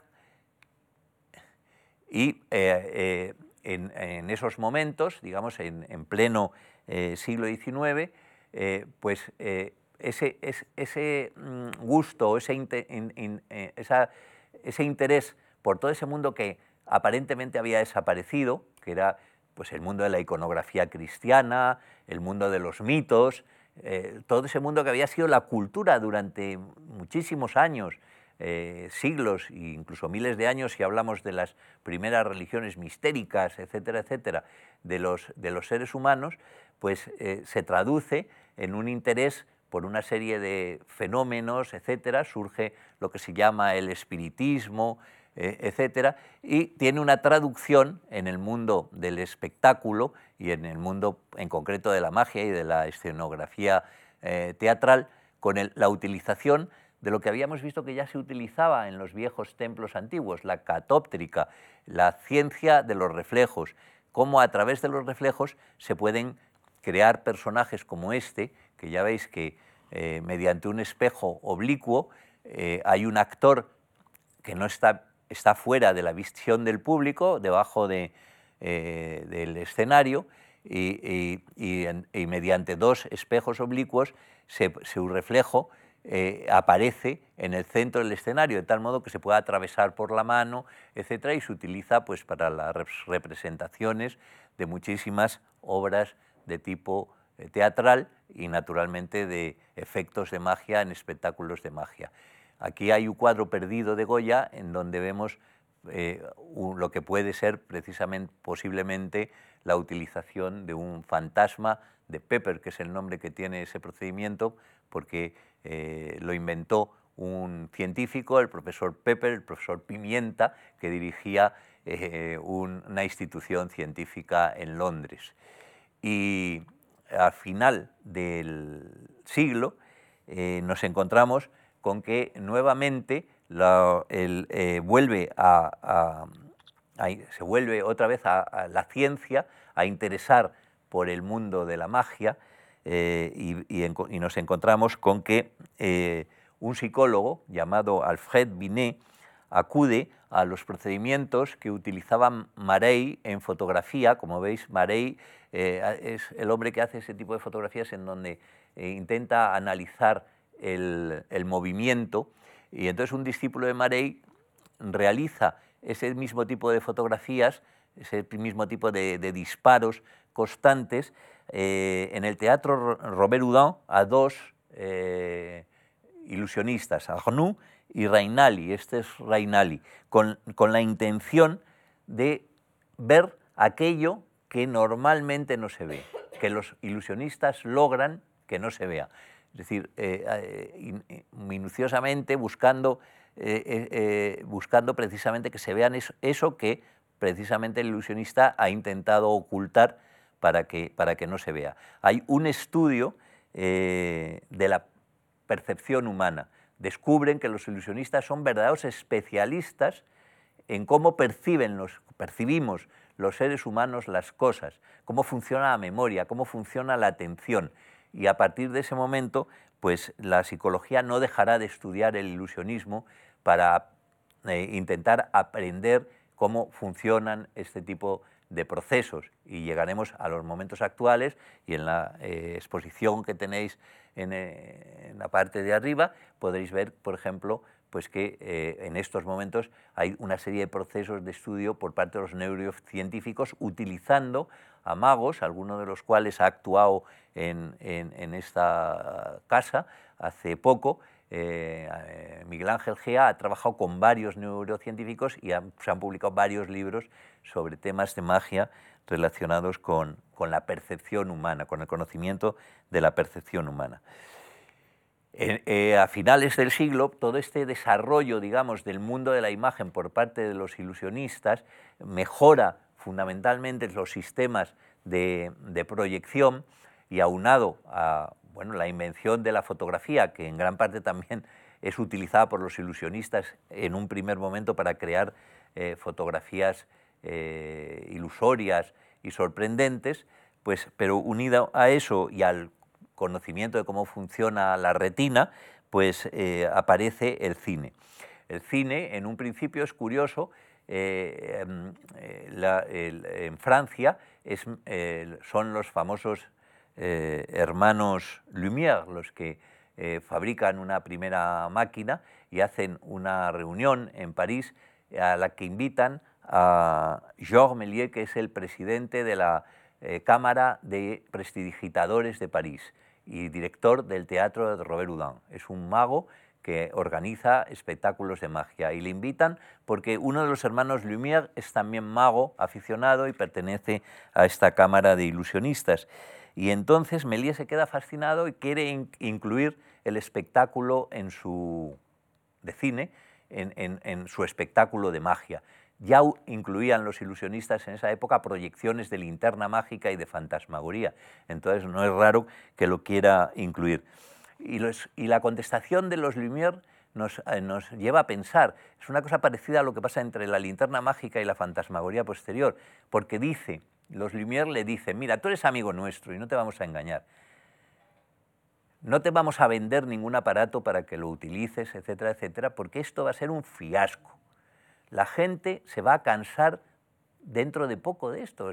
y eh, en, esos momentos, digamos, en, pleno siglo XIX, pues ese, ese, mm, gusto, ese, ese interés por todo ese mundo que aparentemente había desaparecido, que era pues, el mundo de la iconografía cristiana, el mundo de los mitos, eh, todo ese mundo que había sido la cultura durante muchísimos años, eh, siglos e incluso miles de años, si hablamos de las primeras religiones mistéricas, etcétera, etcétera, de los, de los seres humanos, pues eh, se traduce en un interés por una serie de fenómenos, etcétera, surge lo que se llama el espiritismo, etcétera, y tiene una traducción en el mundo del espectáculo y en el mundo en concreto de la magia y de la escenografía eh, teatral, con la utilización de lo que habíamos visto que ya se utilizaba en los viejos templos antiguos, la catóptrica, la ciencia de los reflejos, cómo a través de los reflejos se pueden crear personajes como este, que ya veis que eh, mediante un espejo oblicuo hay un actor que no está está fuera de la visión del público, debajo de, eh, del escenario, y, mediante dos espejos oblicuos se, un reflejo eh, aparece en el centro del escenario, de tal modo que se pueda atravesar por la mano, etc. Y se utiliza pues, para las representaciones de muchísimas obras de tipo eh, teatral y naturalmente de efectos de magia en espectáculos de magia. Aquí hay un cuadro perdido de Goya en donde vemos eh, lo que puede ser precisamente, posiblemente, la utilización de un fantasma de Pepper, que es el nombre que tiene ese procedimiento, porque eh, lo inventó un científico, el profesor Pepper, el profesor Pimienta, que dirigía eh, una institución científica en Londres. Y al final del siglo nos encontramos con que nuevamente eh, se vuelve otra vez a, la ciencia a interesar por el mundo de la magia eh, y, nos encontramos con que eh, un psicólogo llamado Alfred Binet acude a los procedimientos que utilizaban Marey en fotografía. Como veis, Marey es el hombre que hace ese tipo de fotografías en donde intenta analizar el, movimiento. Y entonces un discípulo de Marey realiza ese mismo tipo de fotografías, ese mismo tipo de, disparos constantes eh, en el teatro Robert Houdin a dos eh, ilusionistas, Arnoux y Rainali, este es Rainali, con, con la intención de ver aquello que normalmente no se ve, que los ilusionistas logran que no se vea es decir, eh, eh, minuciosamente buscando, eh, buscando precisamente que se vean eso, que precisamente el ilusionista ha intentado ocultar para que, para que no se vea. Hay un estudio de la percepción humana. Descubren que los ilusionistas son verdaderos especialistas en cómo perciben los, percibimos los seres humanos las cosas, cómo funciona la memoria, cómo funciona la atención y a partir de ese momento, pues la psicología no dejará de estudiar el ilusionismo para eh, intentar aprender cómo funcionan este tipo de procesos. Y llegaremos a los momentos actuales y en la eh, exposición que tenéis eh, en, la parte de arriba podréis ver, por ejemplo, pues que en estos momentos hay una serie de procesos de estudio por parte de los neurocientíficos utilizando a magos, alguno de los cuales ha actuado en, esta casa hace poco. Eh, Miguel Ángel Gea ha trabajado con varios neurocientíficos y se han publicado varios libros sobre temas de magia relacionados con, la percepción humana, con el conocimiento de la percepción humana. Eh, a finales del siglo, todo este desarrollo, digamos, del mundo de la imagen por parte de los ilusionistas mejora fundamentalmente los sistemas de, proyección y aunado a bueno, la invención de la fotografía, que en gran parte también es utilizada por los ilusionistas en un primer momento para crear fotografías ilusorias y sorprendentes, pues, pero unido a eso y al conocimiento de cómo funciona la retina, pues aparece el cine. El cine, en un principio, es curioso, em, en Francia son los famosos hermanos Lumière los que eh, fabrican una primera máquina y hacen una reunión en París a la que invitan a Georges Méliès, que es el presidente de la eh, Cámara de Prestidigitadores de París y director del teatro de Robert Houdin. Es un mago que organiza espectáculos de magia y le invitan porque uno de los hermanos Lumière es también mago aficionado y pertenece a esta cámara de ilusionistas. Y entonces Méliès se queda fascinado y quiere incluir el espectáculo en su, de cine, en, su espectáculo de magia. Ya incluían los ilusionistas en esa época proyecciones de linterna mágica y de fantasmagoría. Entonces no es raro que lo quiera incluir. Y, la contestación de los Lumière eh, nos, lleva a pensar, es una cosa parecida a lo que pasa entre la linterna mágica y la fantasmagoría posterior, porque dice, los Lumière le dicen, mira, tú eres amigo nuestro y no te vamos a engañar. No te vamos a vender ningún aparato para que lo utilices, etcétera, etcétera, porque esto va a ser un fiasco. La gente se va a cansar dentro de poco de esto.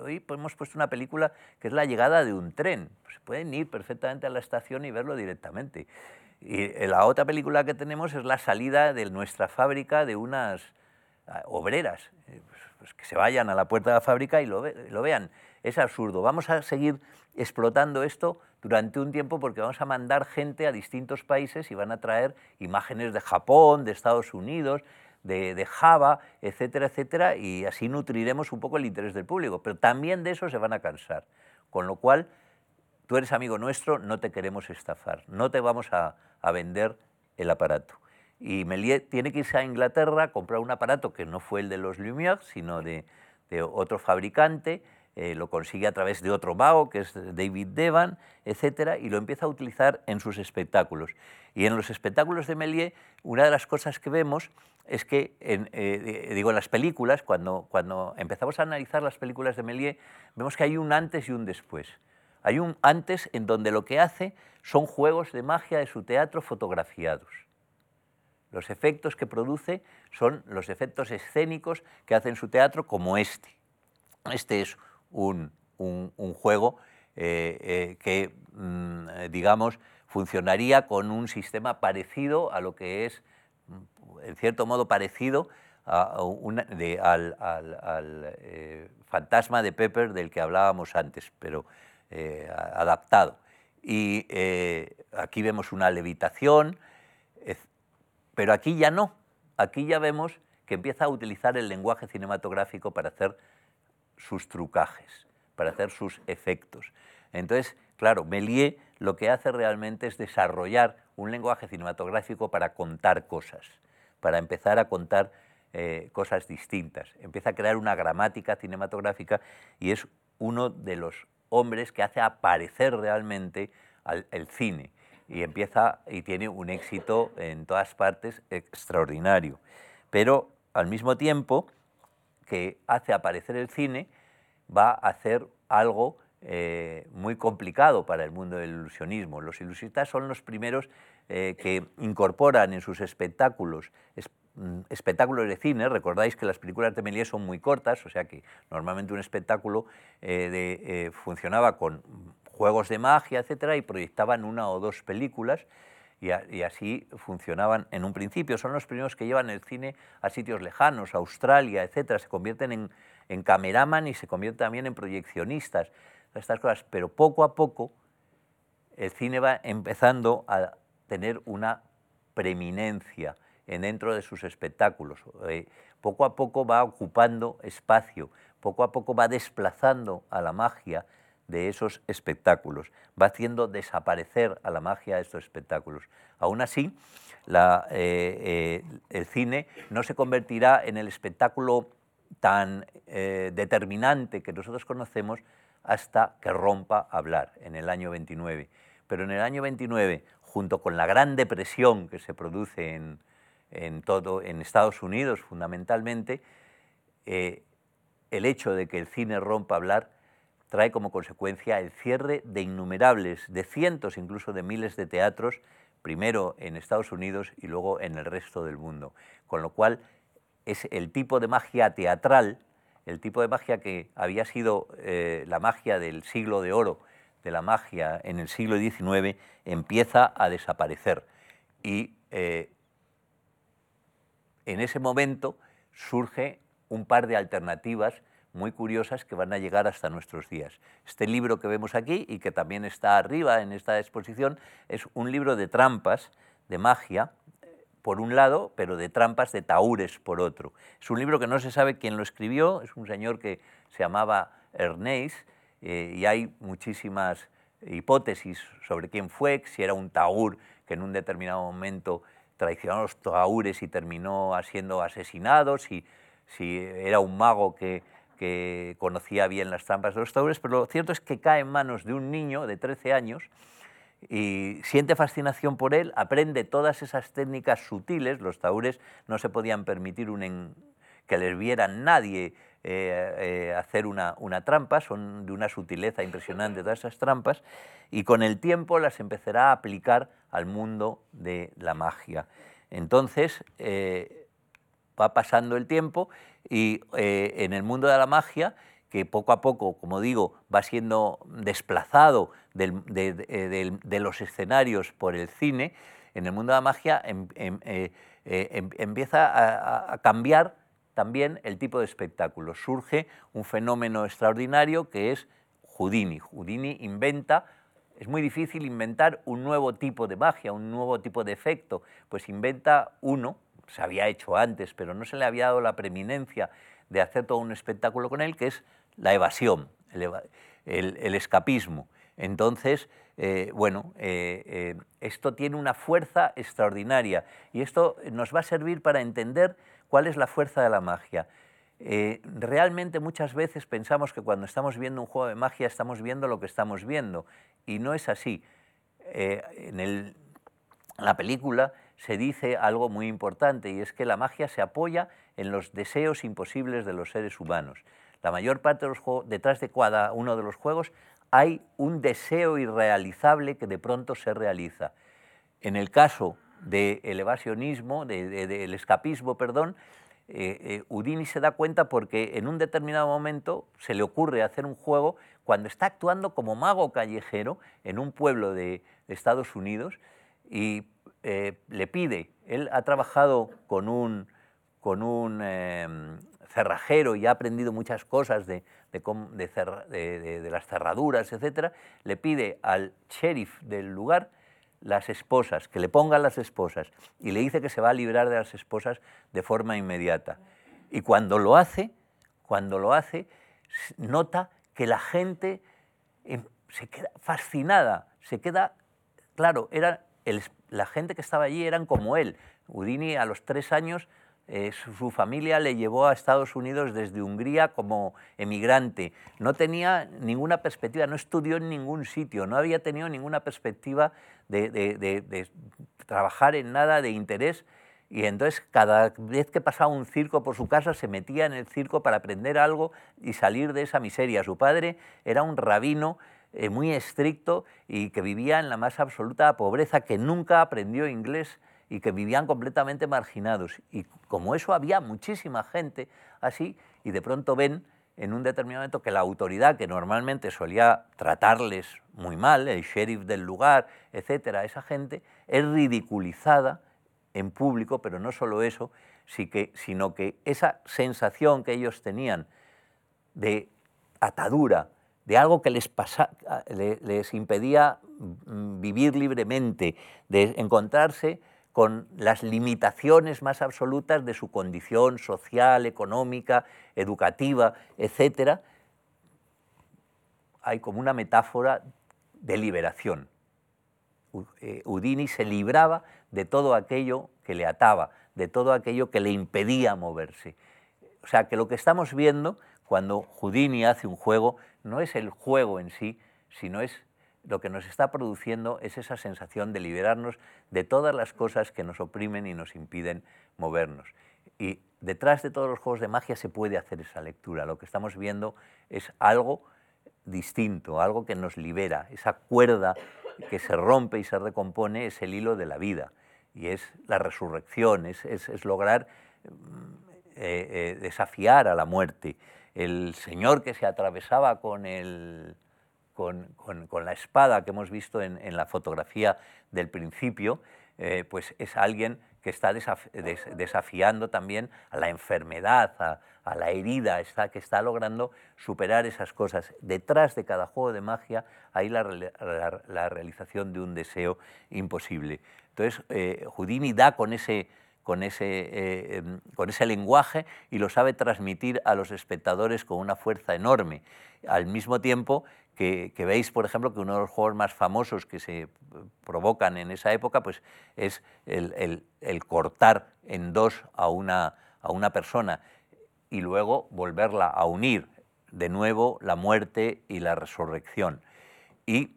hoy hemos puesto una película que es la llegada de un tren. Se pueden ir perfectamente a la estación y verlo directamente. Y la otra película que tenemos es la salida de nuestra fábrica de unas ah, obreras. Pues que se vayan a la puerta de la fábrica y lo, vean. Es absurdo. Vamos a seguir explotando esto durante un tiempo porque vamos a mandar gente a distintos países y van a traer imágenes de Japón, de Estados Unidos, de, de, Java, etcétera, etcétera, y así nutriremos un poco el interés del público. Pero también de eso se van a cansar. Con lo cual, tú eres amigo nuestro, no te queremos estafar, no te vamos a, a vender el aparato. Y Méliès tiene que irse a Inglaterra a comprar un aparato que no fue el de los Lumière, sino de, otro fabricante, eh, lo consigue a través de otro mago, que es David Devan, etc., y lo empieza a utilizar en sus espectáculos. Y en los espectáculos de Méliès, una de las cosas que vemos es que, en, eh, digo, en las películas, cuando, cuando empezamos a analizar las películas de Méliès, vemos que hay un antes y un después. Hay un antes en donde lo que hace son juegos de magia de su teatro fotografiados. Los efectos que produce son los efectos escénicos que hace en su teatro, como este. Este es un, juego eh, eh, que, mm, digamos, funcionaría con un sistema parecido a lo que es, mm, en cierto modo parecido al, eh, fantasma de Pepper del que hablábamos antes, pero adaptado. Y aquí vemos una levitación, pero aquí ya no. Aquí ya vemos que empieza a utilizar el lenguaje cinematográfico para hacer sus trucajes, para hacer sus efectos. Entonces, claro, Méliès lo que hace realmente es desarrollar un lenguaje cinematográfico para contar cosas, para empezar a contar eh, cosas distintas. Empieza a crear una gramática cinematográfica y es uno de los hombres que hace aparecer realmente el cine y empieza y tiene un éxito en todas partes extraordinario. Pero al mismo tiempo que hace aparecer el cine, va a hacer algo eh, muy complicado para el mundo del ilusionismo. Los ilusionistas son los primeros eh, que incorporan en sus espectáculos mm, espectáculos de cine, recordáis que las películas de Méliès son muy cortas, o sea que normalmente un espectáculo eh, funcionaba con juegos de magia, etcétera, y proyectaban una o dos películas y, así funcionaban en un principio. Son los primeros que llevan el cine a sitios lejanos, Australia, etcétera. Se convierten en, cameraman y se convierten también en proyeccionistas, estas cosas. Pero poco a poco el cine va empezando a tener una preeminencia en dentro de sus espectáculos. Eh, poco a poco va ocupando espacio, poco a poco va desplazando a la magia de esos espectáculos, va haciendo desaparecer a la magia estos espectáculos. Aún así, eh, eh, el cine no se convertirá en el espectáculo tan eh, determinante que nosotros conocemos hasta que rompa hablar, en el año 29. Pero en el año 29, junto con la gran depresión que se produce en, en, todo, en Estados Unidos fundamentalmente, el hecho de que el cine rompa hablar trae como consecuencia el cierre de innumerables, de cientos incluso de miles de teatros, primero en Estados Unidos y luego en el resto del mundo. Con lo cual es el tipo de magia teatral, el tipo de magia que había sido eh, la magia del siglo de oro, de la magia en el siglo XIX, empieza a desaparecer. Y eh, en ese momento surge un par de alternativas muy curiosas que van a llegar hasta nuestros días. Este libro que vemos aquí y que también está arriba en esta exposición es un libro de trampas, de magia, por un lado, pero de trampas de taúres por otro. Es un libro que no se sabe quién lo escribió, es un señor que se llamaba Ernest eh, y hay muchísimas hipótesis sobre quién fue, si era un taúr que en un determinado momento traicionó a los taúres y terminó siendo asesinado, si, si era un mago que, que conocía bien las trampas de los taúres, pero lo cierto es que cae en manos de un niño de 13 años y siente fascinación por él, aprende todas esas técnicas sutiles, los taúres no se podían permitir que les viera nadie eh, eh, hacer una, una, trampa, son de una sutileza impresionante todas esas trampas, y con el tiempo las empezará a aplicar al mundo de la magia. Entonces, eh, va pasando el tiempo y en el mundo de la magia que poco a poco, como digo, va siendo desplazado de, los escenarios por el cine, en el mundo de la magia em, em, eh, eh, em, empieza a, cambiar también el tipo de espectáculo. Surge un fenómeno extraordinario que es Houdini. Houdini inventa, es muy difícil inventar un nuevo tipo de magia, un nuevo tipo de efecto, pues inventa uno, se había hecho antes, pero no se le había dado la preeminencia de hacer todo un espectáculo con él, que es la evasión, el, escapismo. Entonces, eh, bueno, eh, eh, esto tiene una fuerza extraordinaria y esto nos va a servir para entender cuál es la fuerza de la magia. realmente muchas veces pensamos que cuando estamos viendo un juego de magia estamos viendo lo que estamos viendo y no es así. en la película se dice algo muy importante y es que la magia se apoya en los deseos imposibles de los seres humanos. La mayor parte de los juegos, detrás de cada uno de los juegos hay un deseo irrealizable que de pronto se realiza. En el caso del evasionismo, del escapismo, perdón, eh, eh, Udini se da cuenta porque en un determinado momento se le ocurre hacer un juego cuando está actuando como mago callejero en un pueblo de, Estados Unidos y eh, le pide, él ha trabajado con un, con un em, cerrajero y ha aprendido muchas cosas de, de, las cerraduras, etc., le pide al sheriff del lugar las esposas, que le pongan las esposas, y le dice que se va a librar de las esposas de forma inmediata. Y cuando lo hace, cuando lo hace, nota que la gente em, se queda fascinada, se queda, claro, era la gente que estaba allí eran como él. Udini a los tres años eh, su, familia le llevó a Estados Unidos desde Hungría como emigrante. No tenía ninguna perspectiva, no estudió en ningún sitio, no había tenido ninguna perspectiva de, trabajar en nada de interés. Y entonces cada vez que pasaba un circo por su casa se metía en el circo para aprender algo y salir de esa miseria. Su padre era un rabino eh, muy estricto y que vivía en la más absoluta pobreza, que nunca aprendió inglés y que vivían completamente marginados. Y como eso había muchísima gente así, y de pronto ven en un determinado momento que la autoridad, que normalmente solía tratarles muy mal, el sheriff del lugar, etcétera, esa gente, es ridiculizada en público, pero no solo eso, sino que esa sensación que ellos tenían de atadura, de algo que les, les impedía mm, vivir libremente, de encontrarse con las limitaciones más absolutas de su condición social, económica, educativa, etc., hay como una metáfora de liberación. Eh, Udini se libraba de todo aquello que le ataba, de todo aquello que le impedía moverse. O sea que lo que estamos viendo cuando Houdini hace un juego no es el juego en sí, sino es lo que nos está produciendo es esa sensación de liberarnos de todas las cosas que nos oprimen y nos impiden movernos. Y detrás de todos los juegos de magia se puede hacer esa lectura. Lo que estamos viendo es algo distinto, algo que nos libera. Esa cuerda que se rompe y se recompone es el hilo de la vida y es la resurrección, es, lograr mm, eh, eh, desafiar a la muerte. El Señor que se atravesaba con, el, con, la espada que hemos visto en, la fotografía del principio, eh, pues es alguien que está desafiando también a la enfermedad, a, la herida, está, que está logrando superar esas cosas. Detrás de cada juego de magia hay la, realización de un deseo imposible. Entonces, eh, Houdini da con ese, con ese, eh, em, con ese lenguaje y lo sabe transmitir a los espectadores con una fuerza enorme. Al mismo tiempo que, veis, por ejemplo, que uno de los juegos más famosos que se provocan en esa época pues, es el, cortar en dos a una, a una persona y luego volverla a unir. De nuevo, la muerte y la resurrección. Y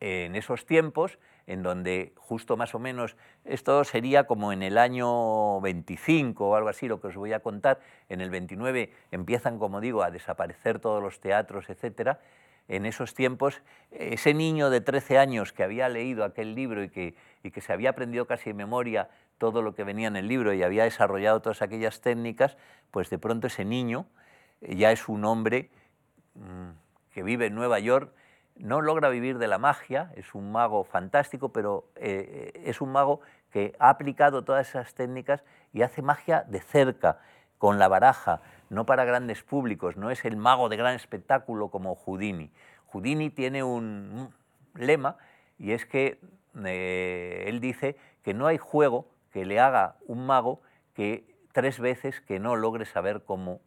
en esos tiempos, en donde justo más o menos, esto sería como en el año 25 o algo así, lo que os voy a contar, en el 29 empiezan, como digo, a desaparecer todos los teatros, etcétera. En esos tiempos, ese niño de 13 años que había leído aquel libro y que, y que se había aprendido casi de memoria todo lo que venía en el libro y había desarrollado todas aquellas técnicas, pues de pronto ese niño ya es un hombre mm, que vive en Nueva York, no logra vivir de la magia, es un mago fantástico, pero eh, es un mago que ha aplicado todas esas técnicas y hace magia de cerca, con la baraja, no para grandes públicos, no es el mago de gran espectáculo como Houdini. Houdini tiene un lema y es que eh, él dice que no hay juego que le haga un mago que tres veces que no logre saber cómo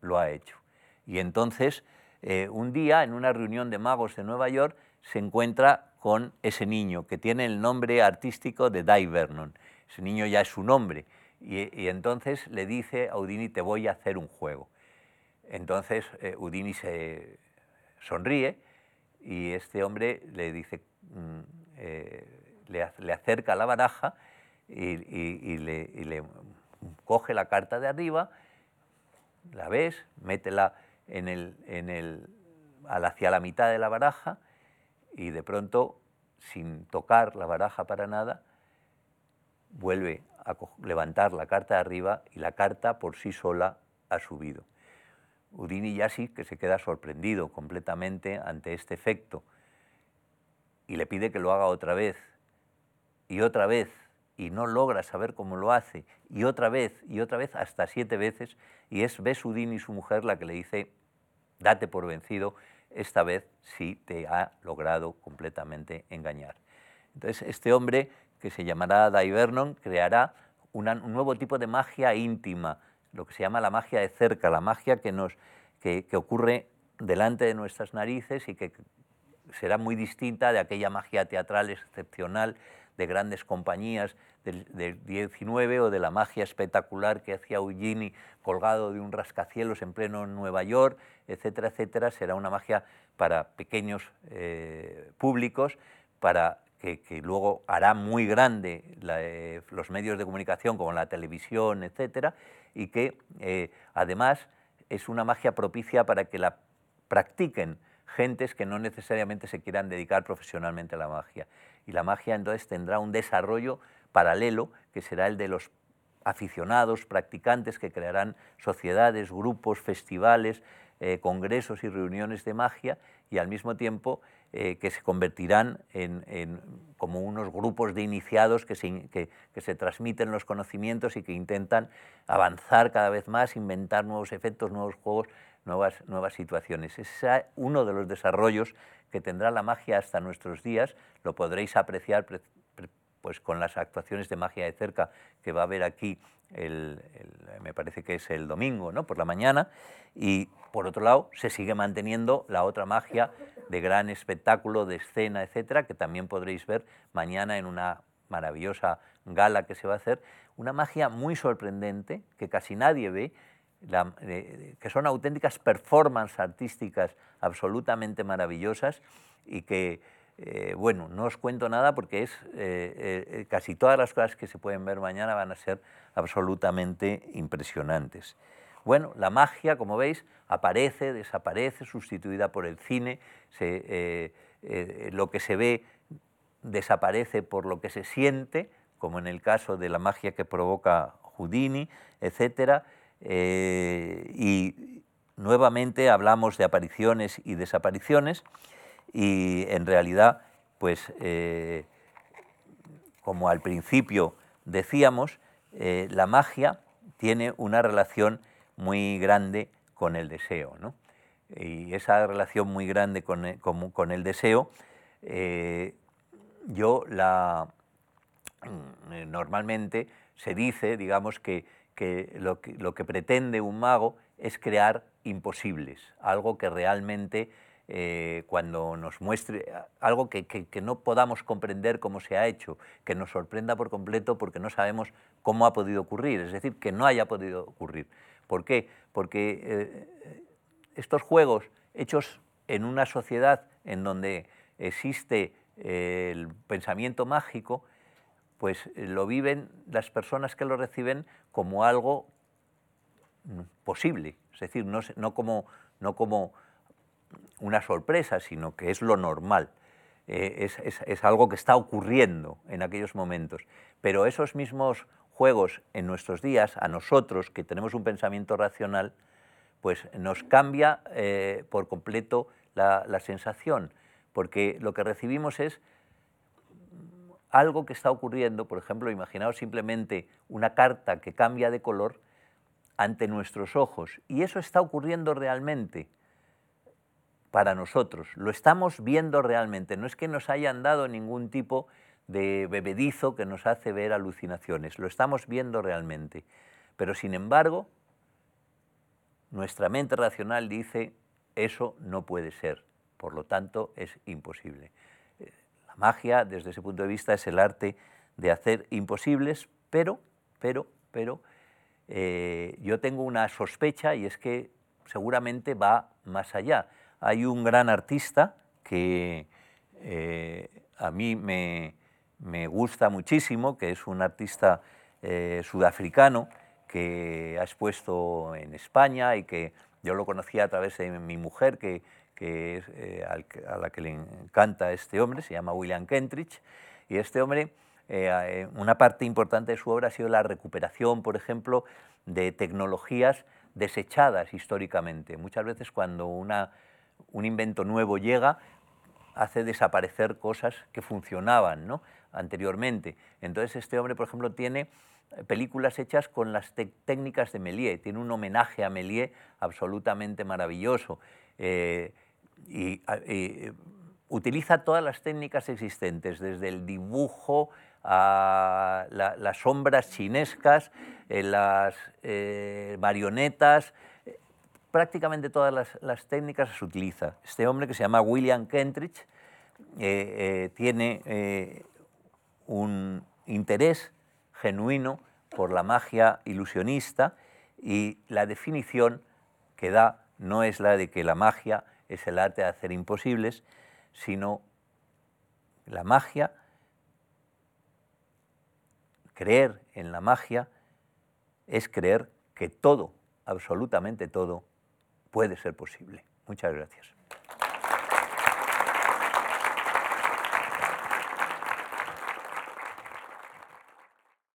lo ha hecho. Y entonces eh, un día, en una reunión de magos de Nueva York, se encuentra con ese niño que tiene el nombre artístico de Dai Vernon. Ese niño ya es su nombre. Y, entonces le dice a Houdini, te voy a hacer un juego. Entonces eh, se sonríe y este hombre le dice, mm, eh, le, acerca la baraja y, le, y, le, coge la carta de arriba, la ves, métela en el, en el, hacia la mitad de la baraja y de pronto, sin tocar la baraja para nada, vuelve a levantar la carta de arriba y la carta por sí sola ha subido. Udini ya sí que se queda sorprendido completamente ante este efecto y le pide que lo haga otra vez y otra vez y no logra saber cómo lo hace, y otra vez, y otra vez, hasta siete veces, y es Besudín y su mujer la que le dice, date por vencido, esta vez sí te ha logrado completamente engañar. Entonces, este hombre, que se llamará Dai Vernon, creará un nuevo tipo de magia íntima, lo que se llama la magia de cerca, la magia que, nos, que ocurre delante de nuestras narices y que será muy distinta de aquella magia teatral excepcional de grandes compañías del, 19 o de la magia espectacular que hacía Eugenie colgado de un rascacielos en pleno Nueva York, etcétera, etcétera. Será una magia para pequeños eh, públicos, para que, luego hará muy grande eh, los medios de comunicación como la televisión, etcétera, y que eh, además es una magia propicia para que la practiquen gentes que no necesariamente se quieran dedicar profesionalmente a la magia. Y la magia entonces tendrá un desarrollo paralelo que será el de los aficionados, practicantes que crearán sociedades, grupos, festivales, eh, congresos y reuniones de magia y al mismo tiempo eh, que se convertirán en, como unos grupos de iniciados que se, que se, transmiten los conocimientos y que intentan avanzar cada vez más, inventar nuevos efectos, nuevos juegos, nuevas, nuevas situaciones. Ese es uno de los desarrollos que tendrá la magia hasta nuestros días, lo podréis apreciar pues, con las actuaciones de magia de cerca que va a haber aquí, el, me parece que es el domingo, ¿no? por la mañana, y por otro lado se sigue manteniendo la otra magia de gran espectáculo, de escena, etcétera, que también podréis ver mañana en una maravillosa gala que se va a hacer, una magia muy sorprendente que casi nadie ve, que son auténticas performances artísticas absolutamente maravillosas y que, eh, bueno, no os cuento nada porque es, eh, casi todas las cosas que se pueden ver mañana van a ser absolutamente impresionantes. Bueno, la magia, como veis, aparece, desaparece, sustituida por el cine, lo que se ve desaparece por lo que se siente, como en el caso de la magia que provoca Houdini, etc. Eh, y nuevamente hablamos de apariciones y desapariciones y en realidad, pues eh, como al principio decíamos, eh, la magia tiene una relación muy grande con el deseo. Y esa relación muy grande con el, deseo, yo la mm, normalmente se dice, digamos, que, lo que, pretende un mago es crear imposibles, algo que realmente eh, cuando nos muestre algo que, no podamos comprender cómo se ha hecho, que nos sorprenda por completo porque no sabemos cómo ha podido ocurrir, es decir, que no haya podido ocurrir. ¿Por qué? Porque eh, estos juegos hechos en una sociedad en donde existe el pensamiento mágico, pues eh, lo viven las personas que lo reciben como algo posible, es decir, no, como, no como una sorpresa, sino que es lo normal, eh, es, algo que está ocurriendo en aquellos momentos. Pero esos mismos juegos en nuestros días, a nosotros que tenemos un pensamiento racional, pues nos cambia eh, por completo la sensación. Porque lo que recibimos es algo que está ocurriendo, por ejemplo, imaginaos simplemente una carta que cambia de color ante nuestros ojos, y eso está ocurriendo realmente para nosotros, lo estamos viendo realmente, no es que nos hayan dado ningún tipo de bebedizo que nos hace ver alucinaciones, lo estamos viendo realmente, pero sin embargo, nuestra mente racional dice, eso no puede ser. Por lo tanto, es imposible. Eh, magia, desde ese punto de vista, es el arte de hacer imposibles, pero, pero, pero, eh, yo tengo una sospecha y es que seguramente va más allá. Hay un gran artista que eh, a mí me, gusta muchísimo, que es un artista sudafricano que ha expuesto en España y que yo lo conocía a través de mi mujer, que que es, eh, a la que le encanta este hombre, se llama William Kentridge, y este hombre, eh, eh, una parte importante de su obra ha sido la recuperación, por ejemplo, de tecnologías desechadas históricamente. Muchas veces cuando una, un invento nuevo llega, hace desaparecer cosas que funcionaban ¿no? anteriormente. Entonces este hombre, por ejemplo, tiene películas hechas con las técnicas de Méliès, tiene un homenaje a Méliès absolutamente maravilloso y, utiliza todas las técnicas existentes, desde el dibujo a las sombras chinescas, eh, las eh, marionetas, prácticamente todas las, técnicas se utiliza. Este hombre que se llama William Kentridge eh, tiene un interés genuino por la magia ilusionista y la definición que da no es la de que la magia es el arte de hacer imposibles, sino la magia, creer en la magia es creer que todo, absolutamente todo, puede ser posible. Muchas gracias.